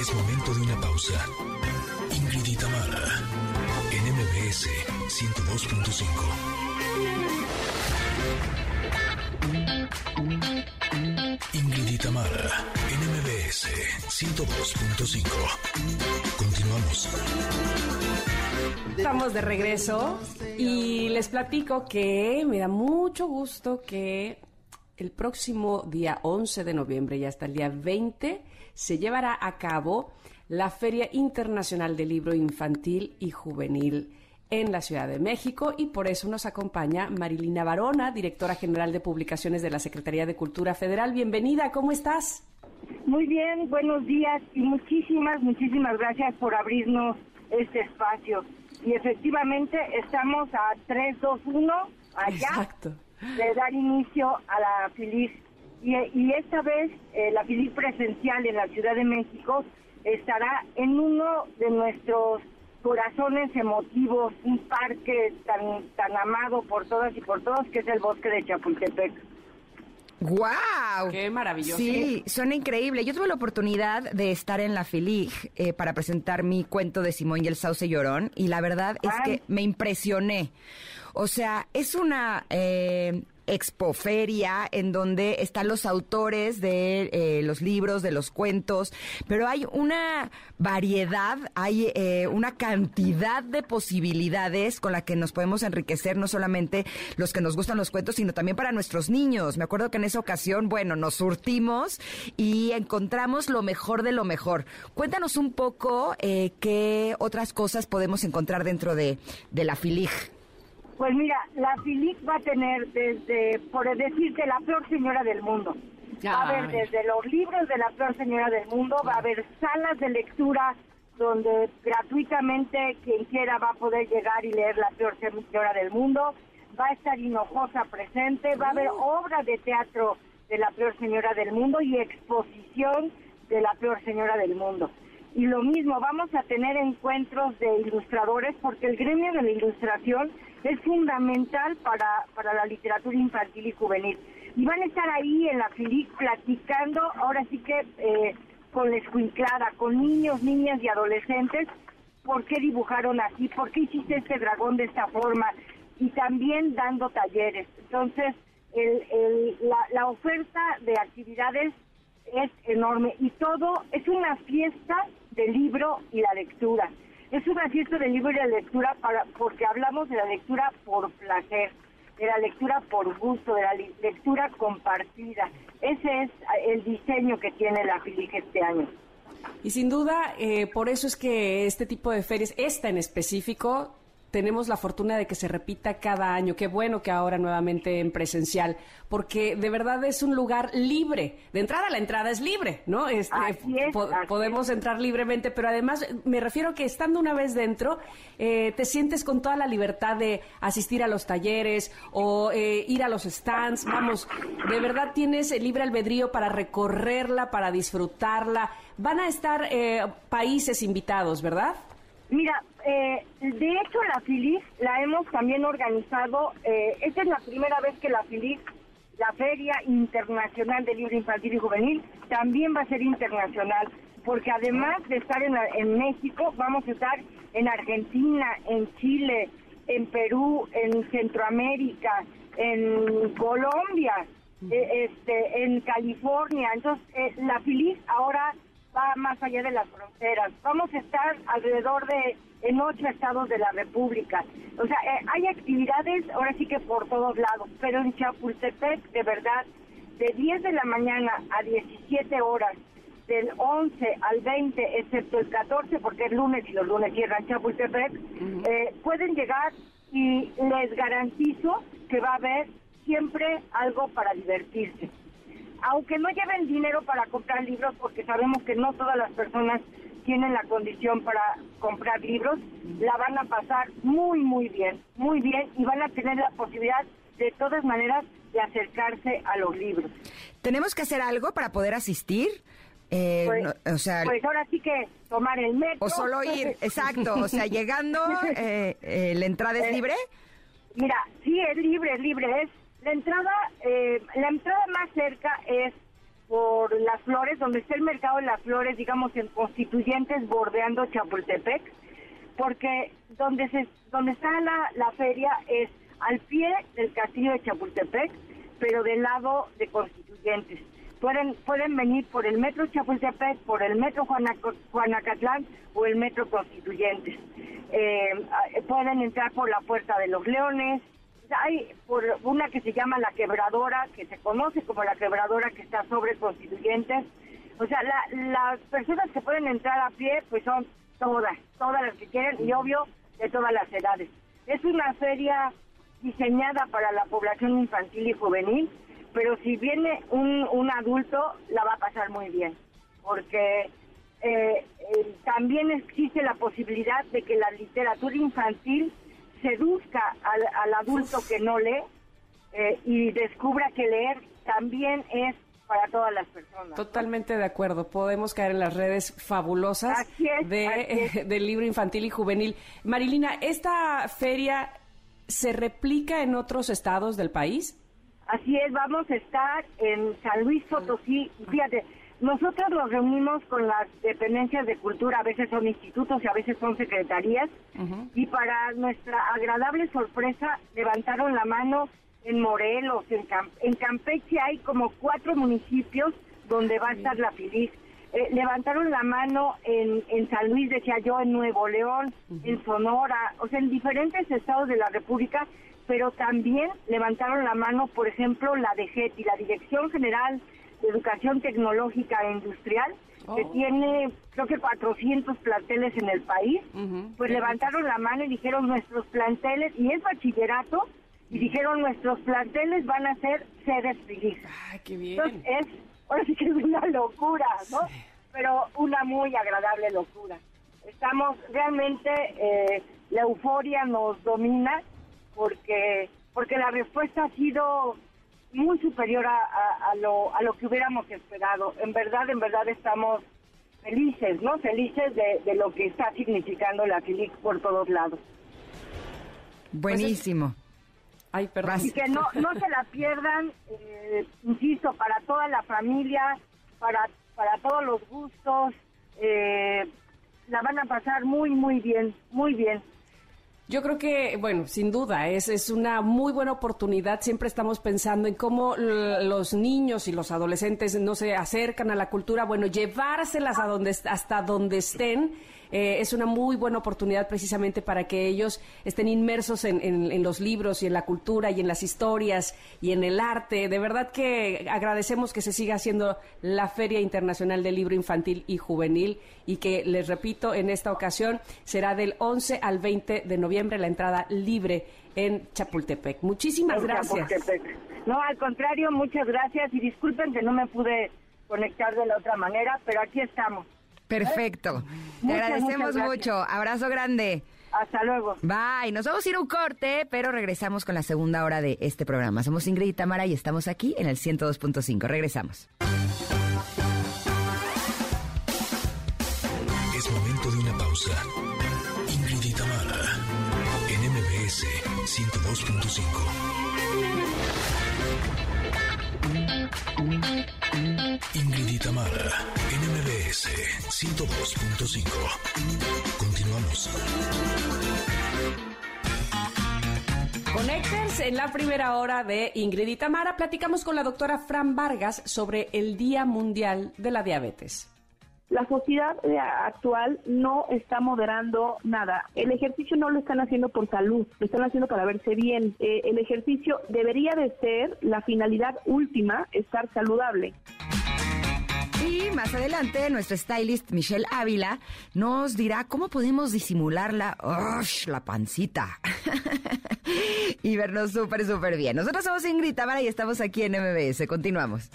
S3: Es momento de una pausa. Ingrid y Tamara en MBS 102.5. Ingrid y NMBS 102.5. Continuamos.
S2: Estamos de regreso y les platico que me da mucho gusto que el próximo día 11 de noviembre y hasta el día 20 se llevará a cabo la Feria Internacional del Libro Infantil y Juvenil en la Ciudad de México y por eso nos acompaña Marilina Barona, directora general de publicaciones de la Secretaría de Cultura Federal. Bienvenida, ¿cómo estás?
S5: Muy bien, buenos días y muchísimas, muchísimas gracias por abrirnos este espacio. Y efectivamente estamos a 3, 2, 1 allá de dar inicio a la FILIS. Y, esta vez eh, la FILIS presencial en la Ciudad de México estará en uno de nuestros corazones emotivos, un parque tan, tan amado por todas y por todos, que es el bosque de Chapultepec.
S1: ¡Guau!
S2: ¡Qué maravilloso!
S1: Sí, suena increíble. Yo tuve la oportunidad de estar en la FILIG eh, para presentar mi cuento de Simón y el Sauce Llorón y la verdad es que me impresioné. O sea, es una eh, expoferia en donde están los autores de eh, los libros, de los cuentos, pero hay una variedad, hay eh, una cantidad de posibilidades con la que nos podemos enriquecer, no solamente los que nos gustan los cuentos, sino también para nuestros niños. Me acuerdo que en esa ocasión, bueno, nos surtimos y encontramos lo mejor de lo mejor. Cuéntanos un poco eh, qué otras cosas podemos encontrar dentro de, de la FILIG.
S5: Pues mira, la FILIC va a tener desde, por decirte, la peor señora del mundo. Va a haber desde los libros de la peor señora del mundo, va a haber salas de lectura donde gratuitamente quien quiera va a poder llegar y leer la peor señora del mundo. Va a estar Hinojosa presente, va a haber obra de teatro de la peor señora del mundo y exposición de la peor señora del mundo. Y lo mismo, vamos a tener encuentros de ilustradores porque el gremio de la ilustración es fundamental para, para la literatura infantil y juvenil. Y van a estar ahí en la FILIC platicando, ahora sí que eh, con la escuinclada, con niños, niñas y adolescentes, por qué dibujaron así, por qué hiciste este dragón de esta forma, y también dando talleres. Entonces, el, la, la oferta de actividades es enorme y todo es una fiesta del libro y la lectura. Es una fiesta del libro y la lectura para, porque hablamos de la lectura por placer, de la lectura por gusto, de la lectura compartida. Ese es el diseño que tiene la FILIG este año.
S2: Y sin duda, eh, por eso es que este tipo de ferias, esta en específico, tenemos la fortuna de que se repita cada año. Qué bueno que ahora nuevamente en presencial, porque de verdad es un lugar libre. De entrada, la entrada es libre, ¿no? Este, podemos entrar libremente, pero además me refiero que estando una vez dentro, eh, te sientes con toda la libertad de asistir a los talleres o eh, ir a los stands. Vamos, de verdad tienes el libre albedrío para recorrerla, para disfrutarla. Van a estar eh, países invitados, ¿verdad?
S5: Mira, eh, de hecho la FILIS la hemos también organizado, eh, esta es la primera vez que la FILIS, la Feria Internacional de Libro Infantil y Juvenil, también va a ser internacional, porque además de estar en, en México, vamos a estar en Argentina, en Chile, en Perú, en Centroamérica, en Colombia, eh, este, en California. Entonces, la FILIS ahora va más allá de las fronteras. Vamos a estar alrededor de en ocho estados de la República. O sea, eh, hay actividades ahora sí que por todos lados, pero en Chapultepec, de verdad, de 10 de la mañana a 17 horas, del 11 al 20, excepto el 14, porque es lunes y los lunes cierran Chapultepec, eh, pueden llegar y les garantizo que va a haber siempre algo para divertirse. Aunque no lleven dinero para comprar libros, porque sabemos que no todas las personas tienen la condición para comprar libros, la van a pasar muy, muy bien, muy bien, y van a tener la posibilidad, de todas maneras, de acercarse a los libros.
S1: ¿Tenemos que hacer algo para poder asistir?
S5: Eh, pues, o sea, pues ahora sí que tomar el metro.
S1: O solo ir, exacto. O sea, llegando, eh, eh, ¿la entrada es libre?
S5: Mira, sí, es libre, es libre. Es la entrada, la entrada más cerca es por Las Flores, donde está el mercado de Las Flores, digamos, en Constituyentes, bordeando Chapultepec, porque donde se donde está la, la feria es al pie del castillo de Chapultepec, pero del lado de Constituyentes. Pueden, pueden venir por el metro Chapultepec, por el metro Juanacatlán o el metro Constituyentes. Eh, pueden entrar por la Puerta de los Leones. Hay por una que se llama La Quebradora, que se conoce como La Quebradora, que está sobre Constituyentes. O sea, las personas que pueden entrar a pie, pues son todas, todas las que quieren y obvio de todas las edades. Es una feria diseñada para la población infantil y juvenil pero si viene un, un adulto, la va a pasar muy bien, porque eh, eh, también existe la posibilidad de que la literatura infantil seduzca al, adulto que no lee eh, y descubra que leer también es para todas las personas.
S2: Totalmente de acuerdo. Podemos caer en las redes fabulosas de, del libro infantil y juvenil. Marilina, ¿esta feria se replica en otros estados del país?
S5: Así es, vamos a estar en San Luis Potosí. Fíjate, nosotros nos reunimos con las dependencias de cultura, a veces son institutos y a veces son secretarías, y para nuestra agradable sorpresa levantaron la mano en Morelos, en, en Campeche hay como cuatro municipios donde va a estar la FILIS. Eh, levantaron la mano en, en San Luis, decía yo, en Nuevo León, en Sonora, o sea, en diferentes estados de la República pero también levantaron la mano, por ejemplo, la DGET la Dirección General de Educación Tecnológica e Industrial, que oh. tiene creo que 400 planteles en el país, pues levantaron la mano y dijeron nuestros planteles, y es bachillerato, y dijeron nuestros planteles van a ser sedes felices.
S2: ¡Ay, qué bien!
S5: Entonces es, ahora sí que es una locura, ¿no? Pero una muy agradable locura. Estamos realmente, eh, la euforia nos domina porque porque la respuesta ha sido muy superior a, lo, a lo que hubiéramos esperado. En verdad, en verdad estamos felices, ¿no? Felices de, lo que está significando la FILIC por todos lados.
S1: Buenísimo.
S2: Ay, perdón.
S5: Así que no, no se la pierdan, eh, insisto, para toda la familia, para, para todos los gustos, eh, la van a pasar muy, muy bien, muy bien.
S2: Yo creo que, bueno, sin duda, es, es una muy buena oportunidad. Siempre estamos pensando en cómo los niños y los adolescentes no se acercan a la cultura. Bueno, llevárselas a donde, hasta donde estén eh, es una muy buena oportunidad precisamente para que ellos estén inmersos en, los libros y en la cultura y en las historias y en el arte. De verdad que agradecemos que se siga haciendo la Feria Internacional del Libro Infantil y Juvenil y que, les repito, en esta ocasión será del 11 al 20 de noviembre la entrada libre en Chapultepec. Muchísimas gracias.
S5: No, al contrario, muchas gracias y disculpen que no me pude conectar de la otra manera, pero aquí estamos.
S1: Perfecto. Te agradecemos mucho. Abrazo grande.
S5: Hasta luego.
S1: Bye. Nos vamos a ir a un corte, pero regresamos con la segunda hora de este programa. Somos Ingrid y Tamara y estamos aquí en el 102.5. Regresamos.
S3: Es momento de una pausa. Ingrid y Tamara en MBS 102.5. Ingrid y Tamara, NMBS 102.5. Continuamos.
S2: Connectors, en la primera hora de Ingrid y Tamara platicamos con la doctora Fran Vargas sobre el Día Mundial de la Diabetes.
S4: La sociedad eh, actual no está moderando nada. El ejercicio no lo están haciendo por salud, lo están haciendo para verse bien. Eh, el ejercicio debería de ser la finalidad última, estar saludable.
S1: Y más adelante, nuestro stylist Michelle Ávila nos dirá cómo podemos disimular la, la pancita y vernos súper, súper bien. Nosotros somos Ingrid Tamara y estamos aquí en MBS. Continuamos.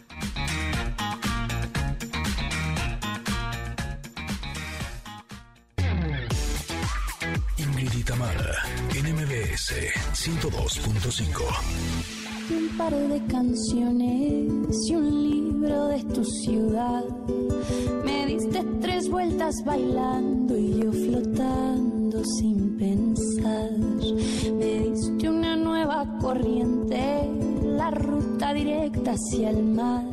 S3: Tamara, en MBS 102.5
S6: un par de canciones y un libro de tu ciudad. Me diste tres vueltas bailando y yo flotando sin pensar. Me diste una nueva corriente, la ruta directa hacia el mar.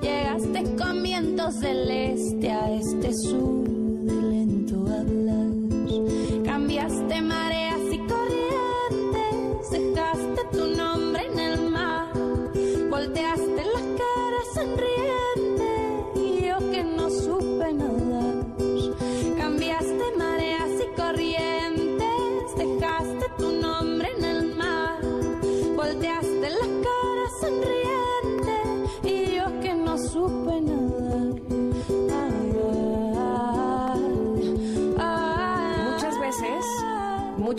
S6: Llegaste con vientos del este a este sur de lento hablar. Cambiaste mareas y corrientes, dejaste tu nombre en el Volteaste la cara sonriente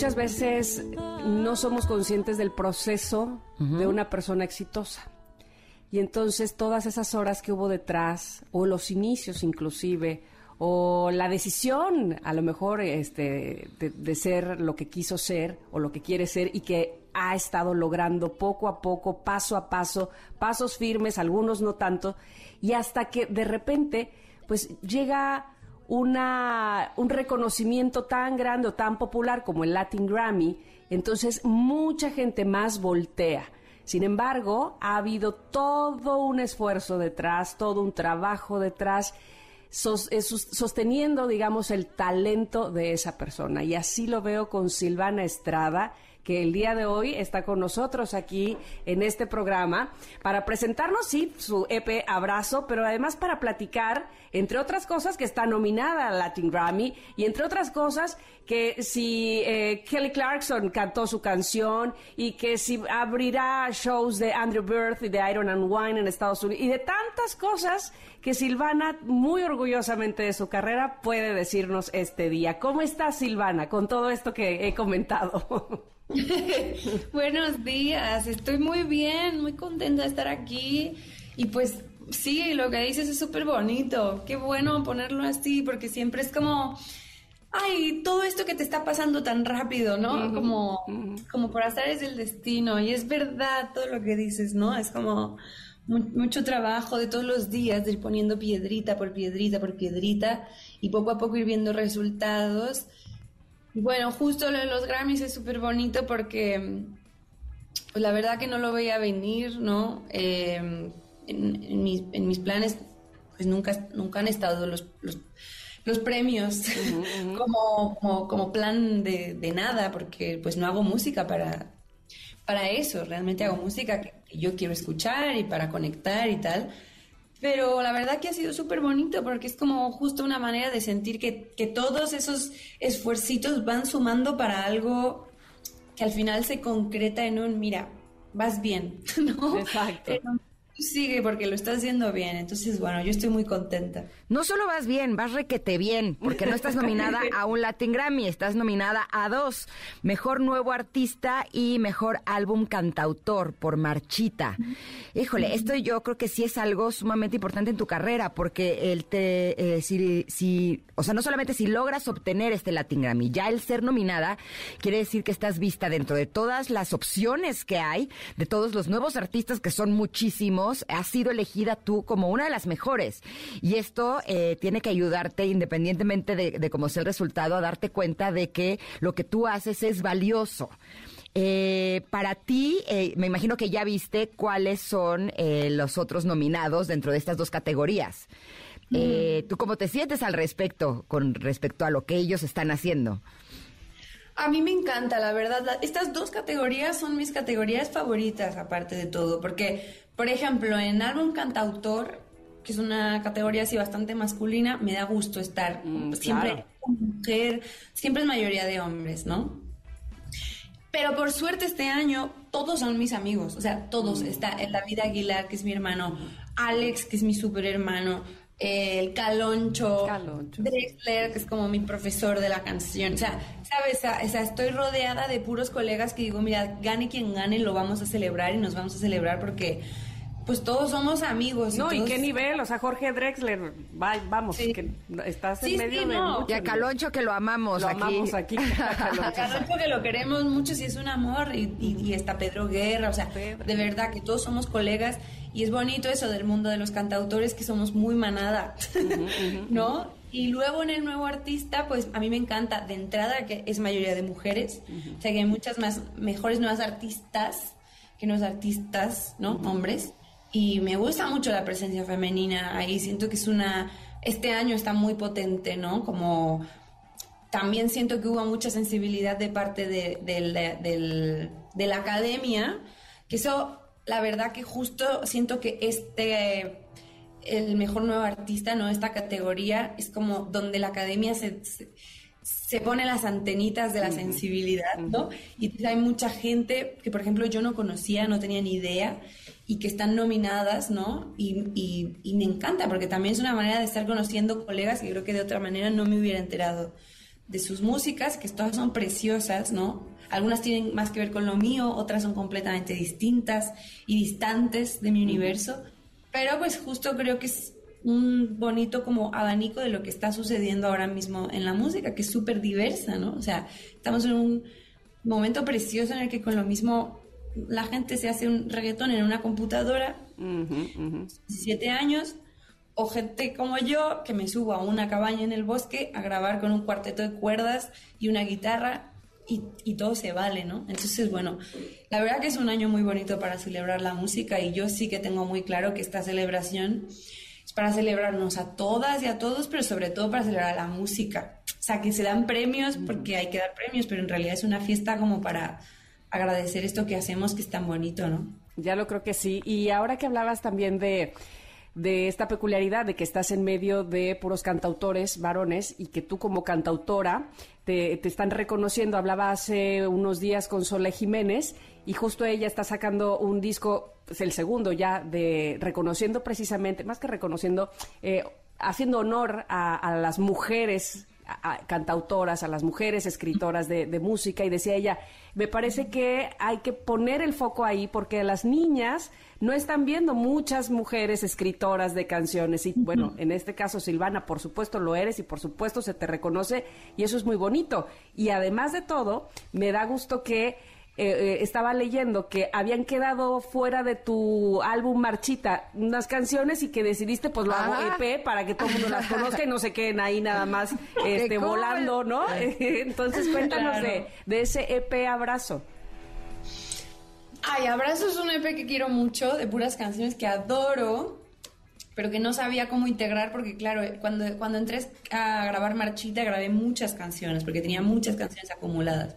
S2: muchas veces no somos conscientes del proceso de una persona exitosa. Y entonces todas esas horas que hubo detrás, o los inicios inclusive, o la decisión a lo mejor este, de, ser lo que quiso ser o lo que quiere ser y que ha estado logrando poco a poco, paso a paso, pasos firmes, algunos no tanto, y hasta que de repente pues llega una, un reconocimiento tan grande o tan popular como el Latin Grammy, entonces mucha gente más voltea sin embargo, ha habido todo un esfuerzo detrás, todo un trabajo detrás, eh, sosteniendo, digamos, el talento de esa persona. Y así lo veo con Silvana Estrada que el día de hoy está con nosotros aquí en este programa para presentarnos, sí, su EP Abrazo, pero además para platicar, entre otras cosas, que está nominada al Latin Grammy y entre otras cosas que si eh, Kelly Clarkson cantó su canción y que si abrirá shows de Andrew Birth y de Iron and Wine en Estados Unidos y de tantas cosas que Silvana, muy orgullosamente de su carrera, puede decirnos este día. ¿Cómo está Silvana con todo esto que he comentado?
S7: Buenos días, estoy muy bien, muy contenta de estar aquí. Y pues sí, lo que dices es súper bonito, qué bueno ponerlo así porque siempre es como, ay, todo esto que te está pasando tan rápido, ¿no? Como, como por hacer es el destino. Y es verdad todo lo que dices, ¿no? Es como mucho trabajo de todos los días de ir poniendo piedrita por piedrita por piedrita y poco a poco ir viendo resultados bueno, justo lo de los Grammys es súper bonito porque pues la verdad que no lo veía venir, ¿no? Em, en, mis, planes pues nunca, nunca han estado los, los, premios como, como, plan de, de, nada, porque pues no hago música para, para eso, realmente hago música que yo quiero escuchar y para conectar y tal. Pero la verdad que ha sido súper bonito porque es como justo una manera de sentir que, que todos esos esfuercitos van sumando para algo que al final se concreta en un, mira, vas bien, ¿no?
S2: Exacto
S7: sigue porque lo estás haciendo bien. Entonces, bueno, yo estoy muy contenta.
S1: No solo vas bien, vas requete bien, porque no estás nominada a un Latin Grammy, estás nominada a dos. Mejor nuevo artista y mejor álbum cantautor por Marchita. Híjole, esto yo creo que sí es algo sumamente importante en tu carrera, porque el te, eh, si, si, o sea, no solamente si logras obtener este Latin Grammy, ya el ser nominada quiere decir que estás vista dentro de todas las opciones que hay, de todos los nuevos artistas que son muchísimos has sido elegida tú como una de las mejores. Y esto eh, tiene que ayudarte, independientemente de, cómo sea el resultado, a darte cuenta de que lo que tú haces es valioso. Eh, para ti, eh, me imagino que ya viste cuáles son los otros nominados dentro de estas dos categorías. Mm. ¿Tú cómo te sientes al respecto con respecto a lo que ellos están haciendo?
S7: A mí me encanta, la verdad. Estas dos categorías son mis categorías favoritas, aparte de todo, porque, por ejemplo, en álbum cantautor, que es una categoría así bastante masculina, me da gusto estar
S2: Mm,
S7: siempre
S2: claro.
S7: mujer, siempre es mayoría de hombres, ¿no? Pero por suerte este año todos son mis amigos, o sea, todos. Está el David Aguilar, que es mi hermano, Alex, que es mi super hermano, el Caloncho,
S2: Caloncho.
S7: Drexler, que es como mi profesor de la canción. O sea, ¿sabes? O sea, estoy rodeada de puros colegas que digo, mira, gane quien gane, lo vamos a celebrar y nos vamos a celebrar porque pues todos somos amigos.
S2: No, ¿y
S7: todos-
S2: qué nivel? O sea, Jorge Drexler, va- vamos,
S7: Sí.
S2: que estás
S7: Sí,
S2: en medio
S7: sí,
S2: de
S7: no.
S2: mucho
S1: Y a. Caloncho que lo amamos
S2: Lo
S1: aquí.
S2: amamos aquí.
S7: A Caloncho que lo queremos mucho, si es un amor, y, y, y está Pedro Guerra, o sea,
S2: Pedro.
S7: de verdad que todos somos colegas, y es bonito eso del mundo de los cantautores, que somos muy manada, ¿no? Y luego en el nuevo artista, pues a mí me encanta, de entrada, que es mayoría de mujeres, o sea que hay muchas más, mejores nuevas artistas que nuevos artistas, ¿no? Hombres. Y me gusta mucho la presencia femenina ahí, siento que es una... Este año está muy potente, ¿no? Como también siento que hubo mucha sensibilidad de parte de, del- del- de la academia, que eso, la verdad que justo siento que este, el mejor nuevo artista, ¿no? Esta categoría es como donde la academia se, se, se pone las antenitas de la sensibilidad, ¿no? Y hay mucha gente que, por ejemplo, yo no conocía, no tenía ni idea, y que están nominadas, ¿no? Y, y- y me encanta, porque también es una manera de estar conociendo colegas que creo que de otra manera no me hubiera enterado de sus músicas, que todas son preciosas, ¿no? Algunas tienen más que ver con lo mío, otras son completamente distintas y distantes de mi universo, pero pues justo creo que es un bonito como abanico de lo que está sucediendo ahora mismo en la música, que es súper diversa, ¿no? O sea, estamos en un momento precioso en el que con lo mismo la gente se hace un reggaetón en una computadora, 17 años, o gente como yo que me subo a una cabaña en el bosque a grabar con un cuarteto de cuerdas y una guitarra y, y todo se vale, ¿no? Entonces, bueno, la verdad que es un año muy bonito para celebrar la música y yo sí que tengo muy claro que esta celebración es para celebrarnos a todas y a todos, pero sobre todo para celebrar la música. O sea, que se dan premios porque hay que dar premios, pero en realidad es una fiesta como para agradecer esto que hacemos que es tan bonito, ¿no?
S2: Ya lo creo que sí. Y ahora que hablabas también de, de esta peculiaridad de que estás en medio de puros cantautores varones y que tú como cantautora te, te están reconociendo. Hablaba hace unos días con Sole Jiménez y justo ella está sacando un disco, es el segundo ya, de reconociendo precisamente, más que reconociendo, eh, haciendo honor a las mujeres a- a cantautoras, a las mujeres escritoras de, de música y decía ella, me parece que hay que poner el foco ahí porque las niñas no están viendo muchas mujeres escritoras de canciones y bueno, en este caso Silvana, por supuesto lo eres y por supuesto se te reconoce y eso es muy bonito. Y además de todo, me da gusto que eh, eh, estaba leyendo que habían quedado fuera de tu álbum Marchita unas canciones y que decidiste pues lo hago
S1: Ah.
S2: EP para que todo el mundo las conozca y no se queden ahí nada más este,
S1: cool!
S2: volando, ¿no? Entonces cuéntanos
S7: Claro.
S2: de, de ese EP Abrazo.
S7: Ay, Abrazo es un EP que quiero mucho, de puras canciones que adoro, pero que no sabía cómo integrar, porque claro, cuando, cuando entré a grabar Marchita grabé muchas canciones, porque tenía muchas canciones acumuladas.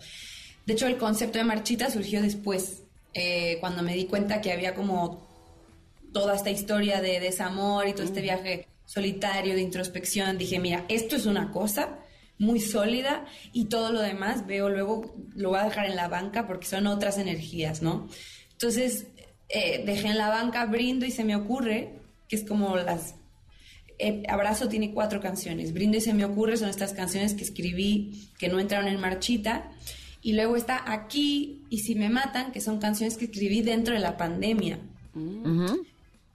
S7: De hecho, el concepto de Marchita surgió después, eh, cuando me di cuenta que había como toda esta historia de desamor y todo este viaje solitario de introspección, dije, mira, esto es una cosa muy sólida y todo lo demás veo luego, lo voy a dejar en la banca porque son otras energías, ¿no? Entonces, eh, dejé en la banca Brindo y se me ocurre, que es como las... eh, Abrazo tiene cuatro canciones. Brindo y se me ocurre son estas canciones que escribí que no entraron en marchita. Y luego está Aquí y Si me matan, que son canciones que escribí dentro de la pandemia.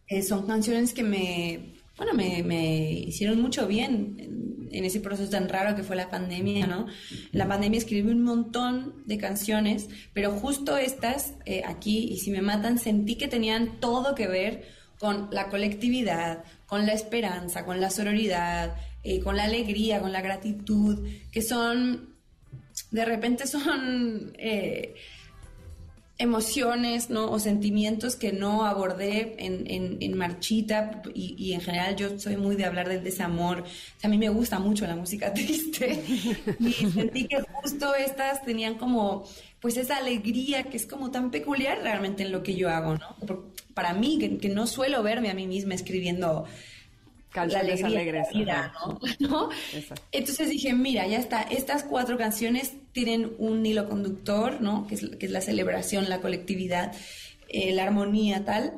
S7: Eh, son canciones que me, bueno, me, me hicieron mucho bien en, en ese proceso tan raro que fue la pandemia, ¿no? En la pandemia escribí un montón de canciones, pero justo estas, eh, aquí, y si me matan, sentí que tenían todo que ver con la colectividad, con la esperanza, con la sororidad, eh, con la alegría, con la gratitud, que son, de repente son... eh, emociones ¿no? o sentimientos que no abordé en, en- en Marchita y, y en general yo soy muy de hablar del desamor. A mí me gusta mucho la música triste y sentí que justo estas tenían como pues esa alegría que es como tan peculiar realmente en lo que yo hago, ¿no? Para mí, que no suelo verme a mí misma escribiendo la alegría vida, ¿no? Entonces dije, mira, ya está, estas cuatro canciones tienen un hilo conductor, ¿no? Que es, que es la celebración, la colectividad, eh, la armonía, tal.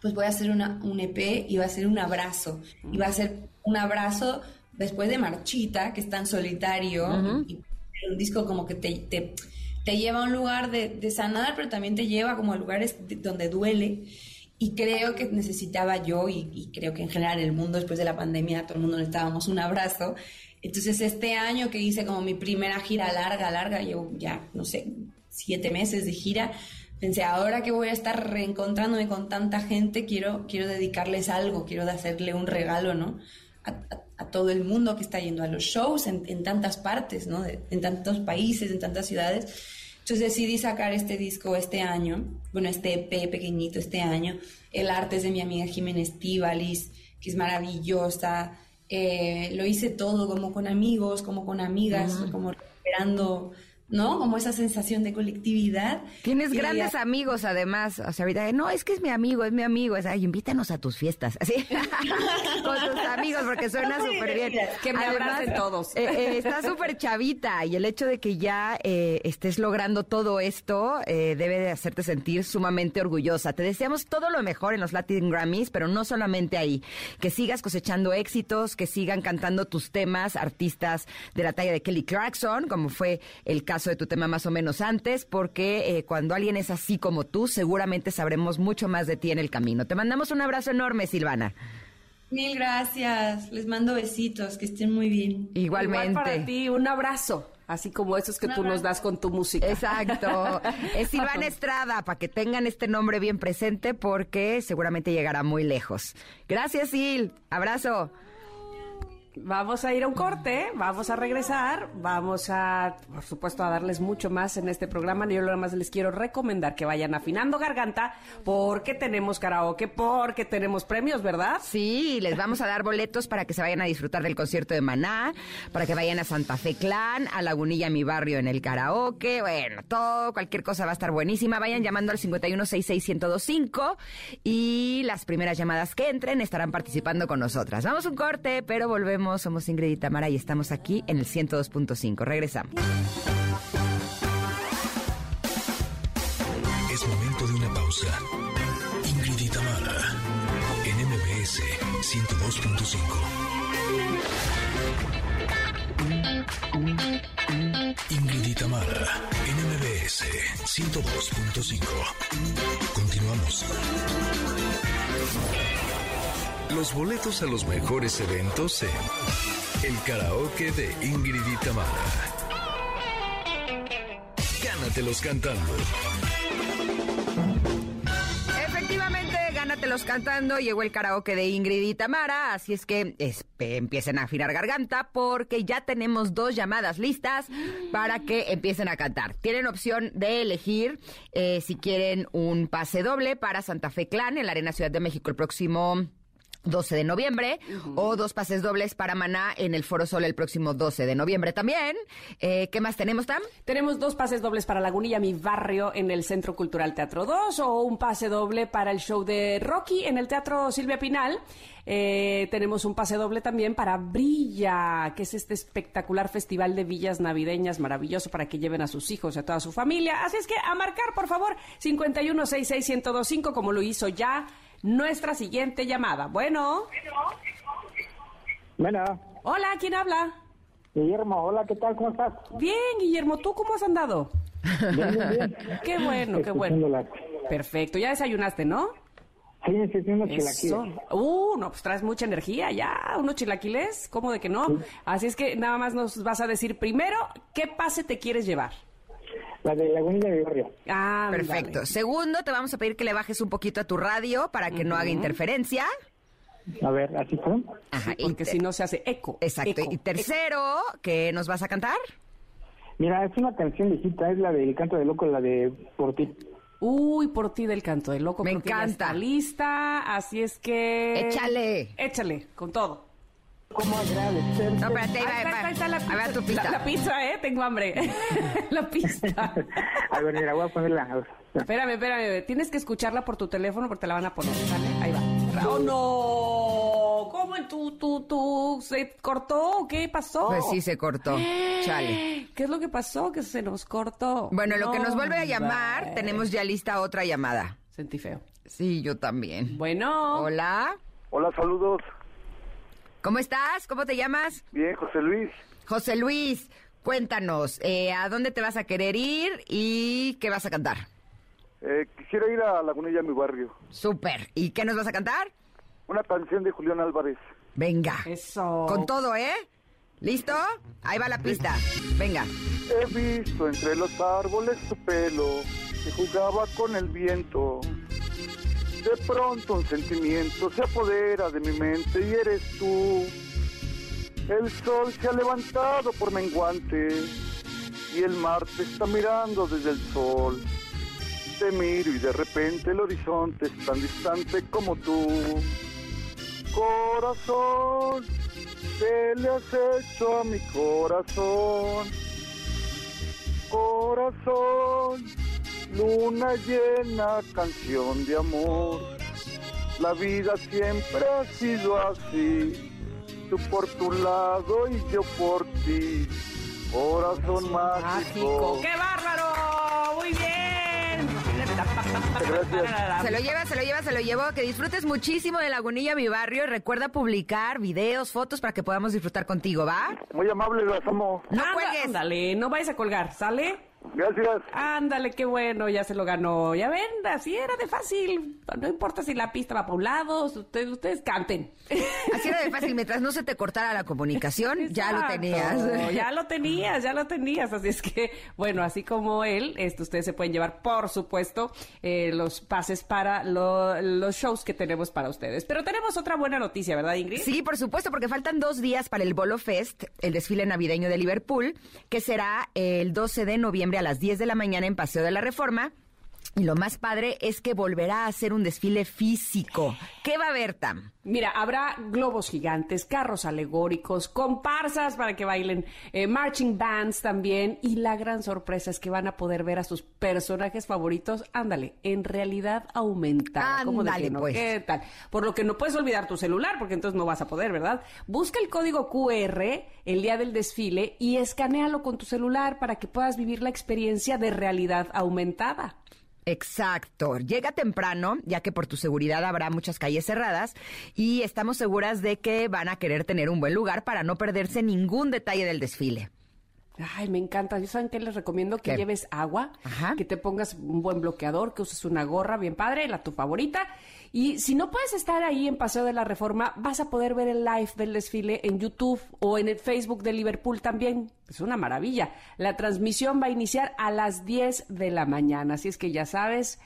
S7: Pues voy a hacer una, un EP y va a ser un abrazo. Y va a ser un abrazo después de Marchita, que es tan solitario, y un disco como que te, te, te lleva a un lugar de, de, sanar, pero también te lleva como a lugares donde duele. Y creo que necesitaba yo, y, creo que en general el mundo después de la pandemia, todo el mundo necesitábamos un abrazo. Entonces este año que hice como mi primera gira larga, larga, yo ya, no sé, siete meses de gira, pensé, ahora que voy a estar reencontrándome con tanta gente, quiero, quiero dedicarles algo, quiero hacerle un regalo, ¿no? A, todo el mundo que está yendo a los shows en, tantas partes, ¿no? en tantos países, en tantas ciudades. Entonces decidí sacar este disco este año, bueno, este EP pequeñito este año. El arte es de mi amiga Jiménez Tíbalis, que es maravillosa. Eh, lo hice todo como con amigos, como con amigas, como recuperando ¿no? Como esa sensación de colectividad.
S1: Tienes grandes amigos, además. O sea, ahorita, no, es que es mi amigo, es mi amigo. Es, ay, invítanos a tus fiestas. Así, con tus amigos, porque suena súper bien.
S2: Que me abracen todos.
S1: Eh, eh, está súper chavita y el hecho de que ya eh, estés logrando todo esto debe de hacerte sentir sumamente orgullosa. Te deseamos todo lo mejor en los Latin Grammys, pero no solamente ahí. Que sigas cosechando éxitos, que sigan cantando tus temas, artistas de la talla de Kelly Clarkson, como fue el caso de tu tema más o menos antes, porque eh, cuando alguien es así como tú, seguramente sabremos mucho más de ti en el camino. Te mandamos un abrazo enorme, Silvana.
S7: Mil gracias. Les mando besitos. Que estén muy bien.
S1: Igualmente.
S2: Igual para ti, un abrazo. Así como esos que tú nos das con tu música.
S1: Exacto. es Silvana Estrada, para que tengan este nombre bien presente, porque seguramente llegará muy lejos. Gracias, Sil. Abrazo.
S2: Vamos a ir a un corte, vamos a regresar, vamos a, por supuesto, a darles mucho más en este programa. Yo nada más les quiero recomendar que vayan afinando garganta porque tenemos karaoke, porque tenemos premios, ¿verdad?
S1: Sí, les vamos a dar boletos para que se vayan a disfrutar del concierto de Maná, para que vayan a Santa Fe Clan, a Lagunilla, mi barrio, en el karaoke. Bueno, todo, cualquier cosa va a estar buenísima. Vayan llamando al 5166125 y las primeras llamadas que entren estarán participando con nosotras. Vamos a un corte, pero volvemos somos Ingrid y Tamara y estamos aquí en el 102.5. Regresamos.
S3: Es momento de una pausa. Ingrid y Tamara en MBS 102.5. Ingrid y Tamara en MBS 102.5. Continuamos. Los boletos a los mejores eventos en El Karaoke de Ingrid y Tamara. Gánatelos cantando.
S1: Efectivamente, gánatelos cantando. Llegó el karaoke de Ingrid y Tamara. Así es que empiecen a afinar garganta porque ya tenemos dos llamadas listas para que empiecen a cantar. Tienen opción de elegir eh, si quieren un pase doble para Santa Fe Clan en la Arena Ciudad de México el próximo 12 de noviembre o dos pases dobles para Maná en el Foro Sol el próximo 12 de noviembre también. Eh, ¿Qué más tenemos, Tam?
S2: Tenemos dos pases dobles para Lagunilla, mi barrio, en el Centro Cultural Teatro 2 o un pase doble para el show de Rocky en el Teatro Silvia Pinal. Eh, tenemos un pase doble también para Brilla, que es este espectacular festival de villas navideñas maravilloso para que lleven a sus hijos y a toda su familia. Así es que a marcar, por favor, 5166125 como lo hizo ya nuestra siguiente llamada. Bueno.
S8: Bueno.
S2: Hola, ¿quién habla?
S8: Guillermo, hola, ¿qué tal? ¿Cómo estás?
S2: Bien, Guillermo, ¿tú cómo has andado?
S8: Bien, bien, bien.
S2: qué bueno, qué bueno. Perfecto, ya desayunaste, ¿no?
S8: Sí, sí, sí, unos chilaquiles.
S2: Uh, no, pues traes mucha energía ya, unos chilaquiles, ¿cómo de que no? Así es que nada más nos vas a decir primero, ¿qué pase te quieres llevar?
S8: La de Lagunilla de Barrio.
S1: Ah, perfecto. Segundo, te vamos a pedir que le bajes un poquito a tu radio para que no haga interferencia.
S8: A ver, así fue.
S2: Ajá, porque si no se hace eco.
S1: Exacto. y tercero, ¿qué nos vas a cantar?
S8: Mira, es una canción viejita, es la del Canto de Loco, la de Por ti.
S2: Uy, por ti del canto de loco.
S1: Me encanta.
S2: lista, así es que.
S1: Échale.
S2: Échale, con todo.
S8: ¿Cómo agradecer?
S1: No, espérate, ahí va,
S2: ahí está, la pizza. A ver
S1: tu pizza.
S2: La, pizza, ¿eh? Tengo hambre. la pizza.
S8: a ver, mira, voy a ponerla.
S2: Espérame, espérame. Tienes que escucharla por tu teléfono porque te la van a poner, ¿sale? Ahí va. ¡Oh, no! ¿Cómo tú, tú, tú? ¿Se cortó? ¿Qué pasó?
S1: Pues sí, se cortó. Chale.
S2: ¿Qué es lo que pasó? Que se nos cortó.
S1: Bueno, lo que
S2: No,
S1: nos vuelve a llamar, tenemos ya lista otra llamada.
S2: Sentí feo.
S1: Sí, yo también.
S2: Bueno.
S1: Hola.
S9: Hola, saludos.
S1: ¿Cómo estás? ¿Cómo te llamas?
S9: Bien, José Luis.
S1: José Luis, cuéntanos, eh, ¿a dónde te vas a querer ir y qué vas a cantar?
S9: Eh, quisiera ir a Lagunilla, mi barrio.
S1: Súper. ¿Y qué nos vas a cantar?
S9: Una canción de Julián Álvarez.
S1: Venga.
S2: Eso.
S1: Con todo, ¿eh? ¿Listo? Ahí va la pista. Venga.
S9: He visto entre los árboles tu pelo que jugaba con el viento. De pronto un sentimiento se apodera de mi mente y eres tú. El sol se ha levantado por menguante y el mar te está mirando desde el sol. Te miro y de repente el horizonte es tan distante como tú. Corazón, ¿qué le has hecho a mi corazón? Corazón, luna llena, canción de amor. La vida siempre ha sido así, tú por tu lado y yo por ti. Corazón mágico.
S2: Mágico. ¡Qué bárbaro! Muy bien.
S1: Se lo lleva, se lo lleva, se lo llevó. Que disfrutes muchísimo de Lagunilla, mi barrio. Y recuerda publicar videos, fotos para que podamos disfrutar contigo, ¿va?
S9: Muy amable, las amo.
S1: No
S2: Anda-
S1: cuelgues.
S2: Ándale, no vayas a colgar, ¿sale?
S9: Gracias.
S2: Ándale, qué bueno, ya se lo ganó. Ya ven, así era de fácil. No importa si la pista va para un lado, ustedes, ustedes canten.
S1: Así era de fácil. Mientras no se te cortara la comunicación, ya lo tenías.
S2: Ya lo tenías, ya lo tenías. Así es que, bueno, así como él, este, ustedes se pueden llevar, por supuesto, eh, los pases para lo- los shows que tenemos para ustedes. Pero tenemos otra buena noticia, ¿verdad, Ingrid?
S1: Sí, por supuesto, porque faltan dos días para el Bolo Fest, el desfile navideño de Liverpool, que será el 12 de noviembre a las 10 de la mañana en Paseo de la Reforma. Y lo más padre es que volverá a ser un desfile físico. ¿Qué va a haber, Tam?
S2: Mira, habrá globos gigantes, carros alegóricos, comparsas para que bailen, eh, marching bands también. Y la gran sorpresa es que van a poder ver a sus personajes favoritos, ándale, en realidad aumentada. ¿Cómo de
S1: Ándale, pues.
S2: ¿Qué tal? Por lo que no puedes olvidar tu celular, porque entonces no vas a poder, ¿verdad? Busca el código QR el día del desfile y escanealo con tu celular para que puedas vivir la experiencia de realidad aumentada.
S1: Exacto. Llega temprano, ya que por tu seguridad habrá muchas calles cerradas y estamos seguras de que van a querer tener un buen lugar para no perderse ningún detalle del desfile.
S2: Ay, me encanta. ¿Yo saben qué les recomiendo? Que
S1: ¿Qué?
S2: lleves agua,
S1: Ajá.
S2: que te pongas un buen bloqueador, que uses una gorra bien padre, la tu favorita. Y si no puedes estar ahí en Paseo de la Reforma, vas a poder ver el live del desfile en YouTube o en el Facebook de Liverpool también. Es una maravilla. La transmisión va a iniciar a las 10 de la mañana. Así es que ya sabes,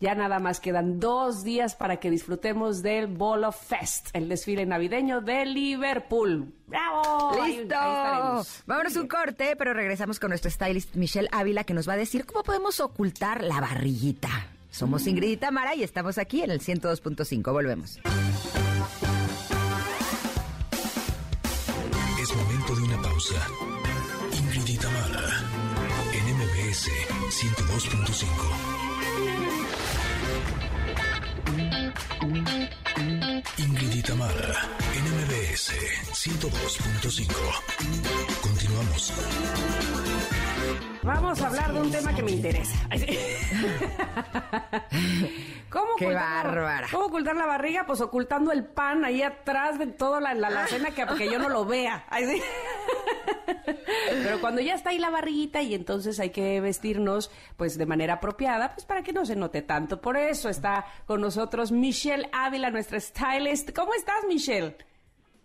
S2: ya nada más quedan dos días para que disfrutemos del Ball of Fest, el desfile navideño de Liverpool. ¡Bravo! Ahí- ahí
S1: ¡Listo!
S2: estaremos.
S1: Vámonos un corte, pero regresamos con nuestro stylist Michelle Ávila que nos va a decir cómo podemos ocultar la barriguita. Somos Ingrid y Tamara y estamos aquí en el 102.5. Volvemos.
S3: Es momento de una pausa. Ingrid y Tamara, en MBS 102.5. Ingrid y Tamara, en MBS 102.5. Continuamos.
S2: Vamos a hablar de un tema que me interesa. ¿Cómo
S1: Qué
S2: ocultar la-
S1: bárbara.
S2: ¿Cómo ocultar la barriga? Pues ocultando el pan ahí atrás de toda la, la, la cena que, que yo no lo vea. Pero cuando ya está ahí la barriguita y entonces hay que vestirnos pues de manera apropiada, pues para que no se note tanto. Por eso está con nosotros Michelle Ávila, nuestra stylist. ¿Cómo estás, Michelle?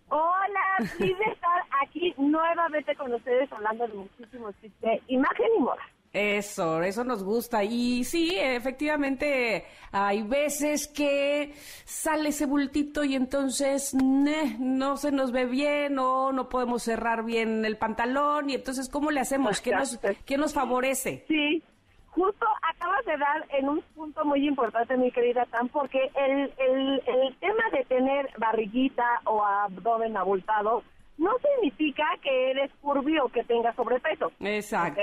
S5: Hola, feliz de estar aquí nuevamente con ustedes hablando de muchísimos tips de imagen y moda.
S2: Eso, eso nos gusta. Y sí, efectivamente, hay veces que sale ese bultito y entonces ne, no se nos ve bien o no podemos cerrar bien el pantalón. Y entonces, ¿cómo le hacemos? ¿Qué nos, qué nos favorece?
S5: Sí, justo acabas de dar en un punto muy importante, mi querida Tam, porque el, el, el tema de tener barriguita o abdomen abultado no significa que eres curvy o que tengas sobrepeso.
S2: Exacto.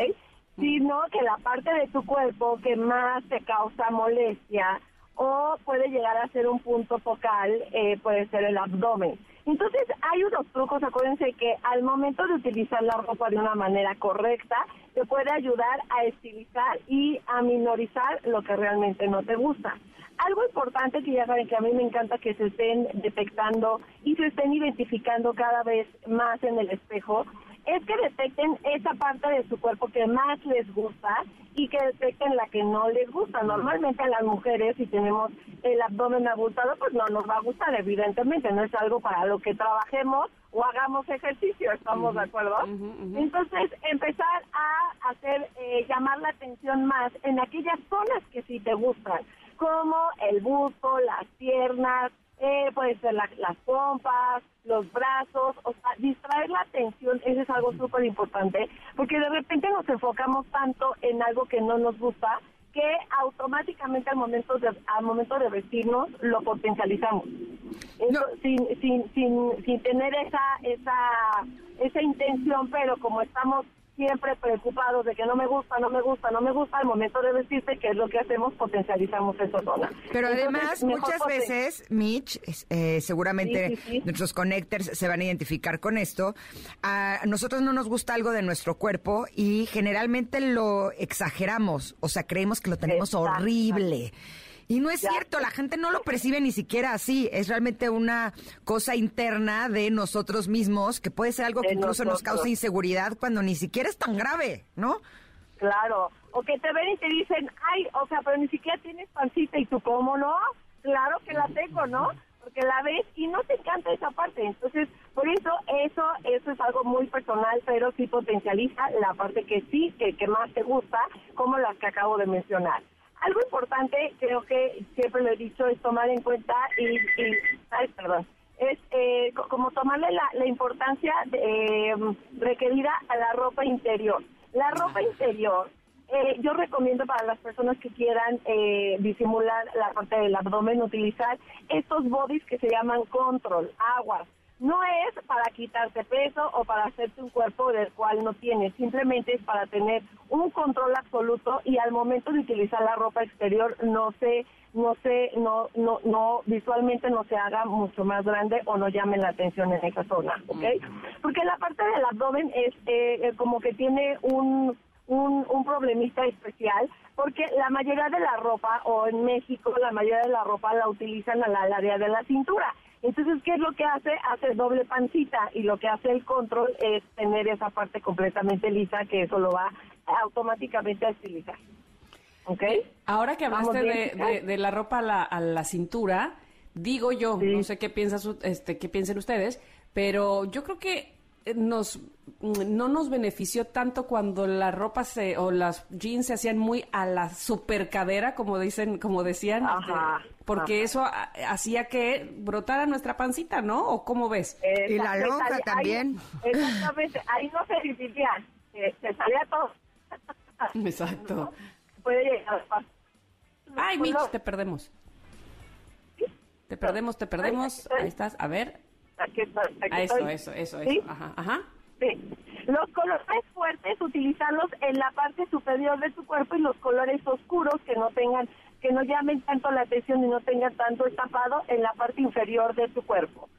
S5: Sino que la parte de tu cuerpo que más te causa molestia o puede llegar a ser un punto focal, eh, puede ser el abdomen. Entonces hay unos trucos, acuérdense que al momento de utilizar la ropa de una manera correcta, te puede ayudar a estilizar y a minorizar lo que realmente no te gusta. Algo importante que ya saben que a mí me encanta que se estén detectando y se estén identificando cada vez más en el espejo es que detecten esa parte de su cuerpo que más les gusta y que detecten la que no les gusta. Normalmente a las mujeres, si tenemos el abdomen abultado, pues no nos va a gustar, evidentemente, no es algo para lo que trabajemos o hagamos ejercicio, ¿estamos de acuerdo? Entonces, empezar a hacer, eh, llamar la atención más en aquellas zonas que sí te gustan, como el busto, las piernas, las pompas, los brazos, o sea, distraer la atención, eso es algo súper importante, porque de repente nos enfocamos tanto en algo que no nos gusta que automáticamente al momento de al momento de vestirnos lo potencializamos. Sin, sin, sin, sin tener esa esa esa intención pero como estamos siempre preocupados de que no me gusta, no me gusta, no me gusta, al momento de vestirse, que es lo que hacemos, potencializamos esa zona.
S1: Pero además, muchas veces, Mitch, eh, seguramente nuestros connectors se van a identificar con esto, a nosotros no nos gusta algo de nuestro cuerpo y generalmente lo exageramos, o sea, creemos que lo tenemos horrible. Y no es cierto, la gente no lo percibe ni siquiera así. Es realmente una cosa interna de nosotros mismos que puede ser algo que incluso nos causa inseguridad cuando ni siquiera es tan grave, ¿no?
S5: Claro. O que te ven y te dicen, ay, o sea, pero ni siquiera tienes pancita y tú, ¿cómo no? Claro que la tengo, ¿no? Porque la ves y no te encanta esa parte. Entonces, por eso, eso, eso es algo muy personal, pero sí potencializa la parte que sí, que, que más te gusta, como las que acabo de mencionar. Algo importante, creo que siempre lo he dicho, es tomar en cuenta y, ay, perdón, es eh, como tomarle la, importancia eh, requerida a la ropa interior. La ropa interior, eh, yo recomiendo para las personas que quieran disimular la parte del abdomen, utilizar estos bodies que se llaman control, aguas. No es para quitarte peso o para hacerte un cuerpo del cual no tienes, simplemente es para tener un control absoluto y al momento de utilizar la ropa exterior no se no se no no no visualmente no se haga mucho más grande o no llame la atención en esa zona, ¿ok? Porque la parte del abdomen es eh, como que tiene un un, un problemista especial porque la mayoría de la ropa o en México la mayoría de la ropa la utilizan al área de la cintura entonces, ¿qué es lo que hace? Hace doble pancita y lo que hace el control es tener esa parte completamente lisa que eso lo va automáticamente a estilizar. ¿Ok?
S2: Ahora que hablaste de, de, la ropa a la, a la cintura, digo yo, no sé qué, piensas, este, qué piensen ustedes, pero yo creo que nos no nos benefició tanto cuando la ropa se o las jeans se hacían muy a la super cadera como dicen como decían este, porque eso hacía que brotara nuestra pancita no o cómo ves
S1: y la lonja también.
S5: exactamente ahí no se dividía se, salía todo.
S2: Exacto.
S5: Puede llegar
S2: ay Mitch te perdemos. Te perdemos te perdemos. Ahí estás. A ver.
S5: Aquí está,
S2: ah, eso, eso, eso, eso. Ajá, ajá.
S5: Sí. Los colores fuertes, utilizarlos en la parte superior de tu cuerpo y los colores oscuros que no tengan, que no llamen tanto la atención y no tengan tanto estampado en la parte inferior de tu cuerpo.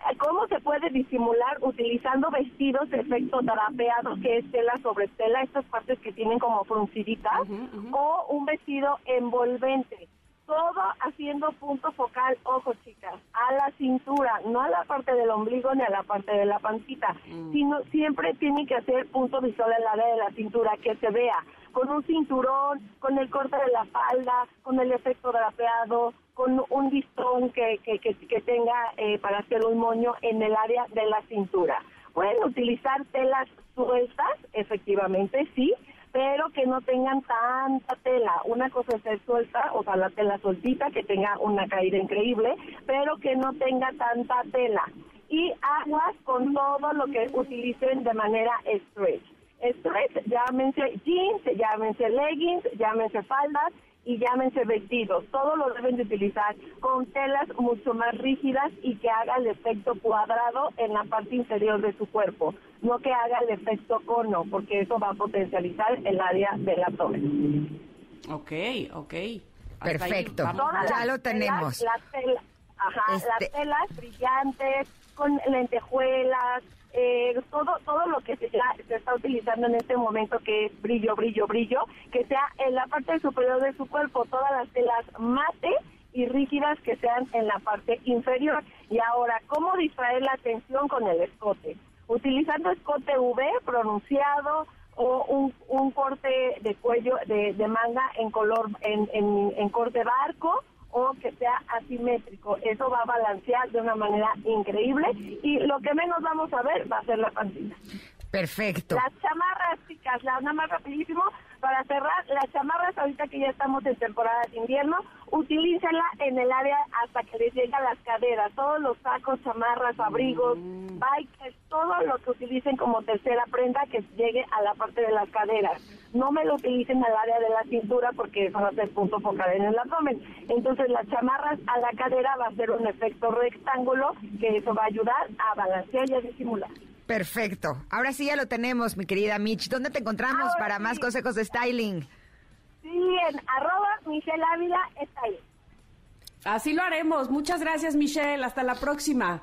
S5: Eh, ¿Cómo se puede disimular? Utilizando vestidos de efecto drapeado, que es tela sobre tela, estas partes que tienen como frunciditas, o un vestido envolvente todo haciendo punto focal, ojo chicas, a la cintura, no a la parte del ombligo ni a la parte de la pancita, mm. sino siempre tiene que hacer punto visual en la área de la cintura, que se vea con un cinturón, con el corte de la falda, con el efecto drapeado, con un listón que, que, que, tenga eh, para hacer un moño en el área de la cintura. Pueden utilizar telas sueltas, efectivamente, sí, pero que no tengan tanta tela. Una cosa es ser suelta, o sea, la tela soltita, que tenga una caída increíble, pero que no tenga tanta tela. Y aguas con todo lo que utilicen de manera stretch. Stretch, llámense jeans, llámense leggings, llámense faldas, y llámense vestidos. Todo lo deben de utilizar con telas mucho más rígidas y que haga el efecto cuadrado en la parte inferior de su cuerpo, no que haga el efecto cono, porque eso va a potencializar el área del abdomen.
S2: Ok, ok.
S1: Perfecto. Ya
S5: las
S1: lo
S5: telas,
S1: tenemos.
S5: Las telas, ajá,
S1: Este-
S5: las telas brillantes, con lentejuelas, eh, todo todo lo que se, se está utilizando en este momento que es brillo, brillo, brillo, que sea en la parte superior de su cuerpo, todas las telas mate y rígidas que sean en la parte inferior. Y ahora, ¿cómo distraer la atención con el escote? Utilizando escote V pronunciado o un, un corte de cuello de, de manga en color en, en, en corte barco o que sea asimétrico. Eso va a balancear de una manera increíble y lo que menos vamos a ver va a ser la pancita.
S1: Perfecto.
S5: Las chamarras, chicas, la, nada más rapidísimo, para cerrar, las chamarras ahorita que ya estamos en temporada de invierno, utilícenla en el área hasta que les llegue a las caderas, todos los sacos, chamarras, abrigos, bikes, todo lo que utilicen como tercera prenda que llegue a la parte de las caderas. No me lo utilicen al área de la cintura porque eso va a ser punto focal en el abdomen. Entonces las chamarras a la cadera va a ser un efecto rectángulo que eso va a ayudar a balancear y a disimular.
S1: Perfecto. Ahora sí ya lo tenemos, mi querida Mitch. ¿Dónde te encontramos
S5: Ahora
S1: para
S5: sí.
S1: más consejos de styling?
S5: Sí, en arroba Michelle Ávila ahí.
S2: Así lo haremos. Muchas gracias, Michelle. Hasta la próxima.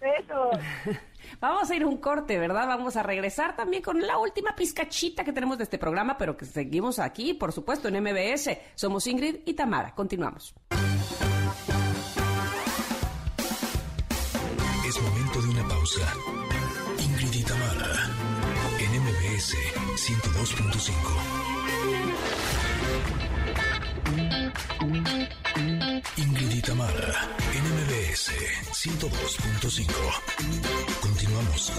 S5: Eso.
S2: Vamos a ir a un corte, ¿verdad? Vamos a regresar también con la última pizcachita que tenemos de este programa, pero que seguimos aquí, por supuesto, en MBS. Somos Ingrid y Tamara. Continuamos.
S3: Es momento de una pausa. 102.5. Ingrid y Tamara, en MBS 102.5. Continuamos.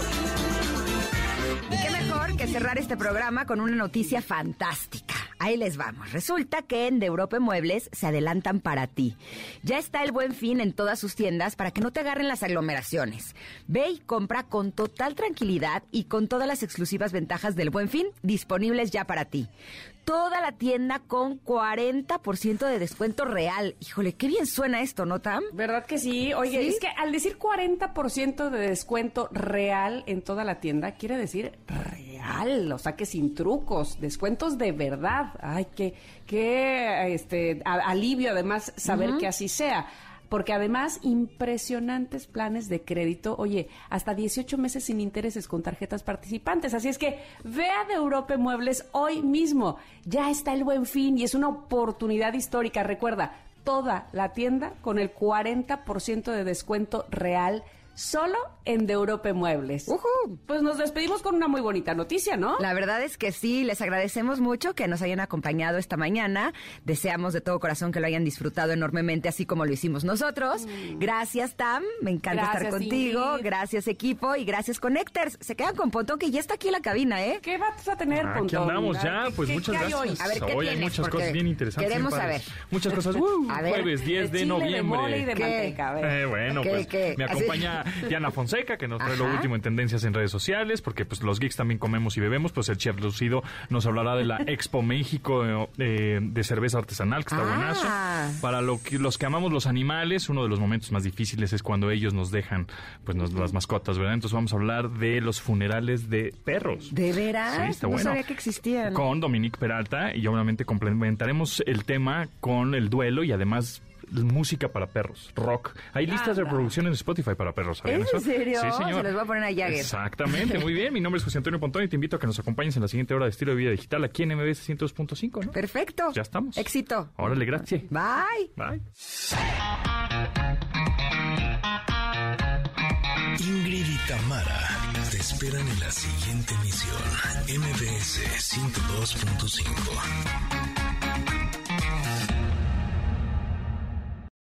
S1: Y qué mejor que cerrar este programa con una noticia fantástica. Ahí les vamos. Resulta que en De Europa Muebles se adelantan para ti. Ya está el buen fin en todas sus tiendas para que no te agarren las aglomeraciones. Ve y compra con total tranquilidad y con todas las exclusivas ventajas del buen fin disponibles ya para ti. Toda la tienda con 40% de descuento real. Híjole, qué bien suena esto, ¿no, Tam?
S2: ¿Verdad que sí? Oye,
S1: ¿Sí?
S2: es que al decir 40% de descuento real en toda la tienda, quiere decir real, o sea que sin trucos, descuentos de verdad. Ay, qué, qué este, a- alivio además saber que así sea. Porque además, impresionantes planes de crédito, oye, hasta 18 meses sin intereses con tarjetas participantes. Así es que vea de Europa Muebles hoy mismo. Ya está el buen fin y es una oportunidad histórica. Recuerda, toda la tienda con el 40% de descuento real solo en De Europe Muebles.
S1: ¡Ujú!
S2: Pues nos despedimos con una muy bonita noticia, ¿no?
S1: La verdad es que sí, les agradecemos mucho que nos hayan acompañado esta mañana. Deseamos de todo corazón que lo hayan disfrutado enormemente, así como lo hicimos nosotros. Gracias, Tam. Me encanta estar contigo.
S2: Ingrid.
S1: Gracias, equipo. Y gracias, Connectors. Se quedan con Pontón, que ya está aquí en la cabina, ¿eh?
S2: ¿Qué vas a tener,
S10: Aquí
S2: Pontón?
S10: andamos
S2: A
S10: ya,
S2: ver,
S10: pues
S2: ¿qué-
S10: muchas
S2: qué hay
S10: gracias.
S2: hoy?
S1: A ver, ¿qué
S10: Hoy hay muchas
S1: Porque
S10: cosas bien interesantes.
S1: queremos saber.
S10: Muchas cosas. ¡uh!
S1: A ver,
S10: jueves 10 de, noviembre.
S2: De mole y de a ver.
S10: Eh, bueno,
S1: ¿Qué,
S10: pues me
S1: Así.
S10: Acompaña Diana Fonseca, que nos trae lo último en tendencias en redes sociales, porque pues los geeks también comemos y bebemos, pues el chef Lucido nos hablará de la Expo México eh, de cerveza artesanal, que está
S1: Ah.
S10: buenazo. Para lo que, los que amamos los animales, uno de los momentos más difíciles es cuando ellos nos dejan pues nos- las mascotas, ¿verdad? Entonces vamos a hablar de los funerales de perros.
S1: ¿De veras?
S10: Sí, está
S1: no
S10: bueno.
S1: sabía que existían.
S10: Con Dominique Peralta y obviamente complementaremos el tema con el duelo y además música para perros, rock. Hay listas de reproducción en Spotify para perros, ¿sabían
S1: ¿Es
S10: eso?
S1: en serio?
S10: Sí, señor.
S1: Se los voy a poner a Jagger.
S10: Exactamente, muy bien. Mi nombre es José Antonio Pontón y te invito a que nos acompañes en la siguiente hora de estilo de vida digital aquí en MBS 102.5, ¿no?
S1: Perfecto.
S10: Ya estamos.
S1: Éxito.
S10: Órale, gracias.
S1: Bye.
S10: Bye.
S3: Ingrid y Tamara te esperan en la siguiente emisión. MBS 102.5.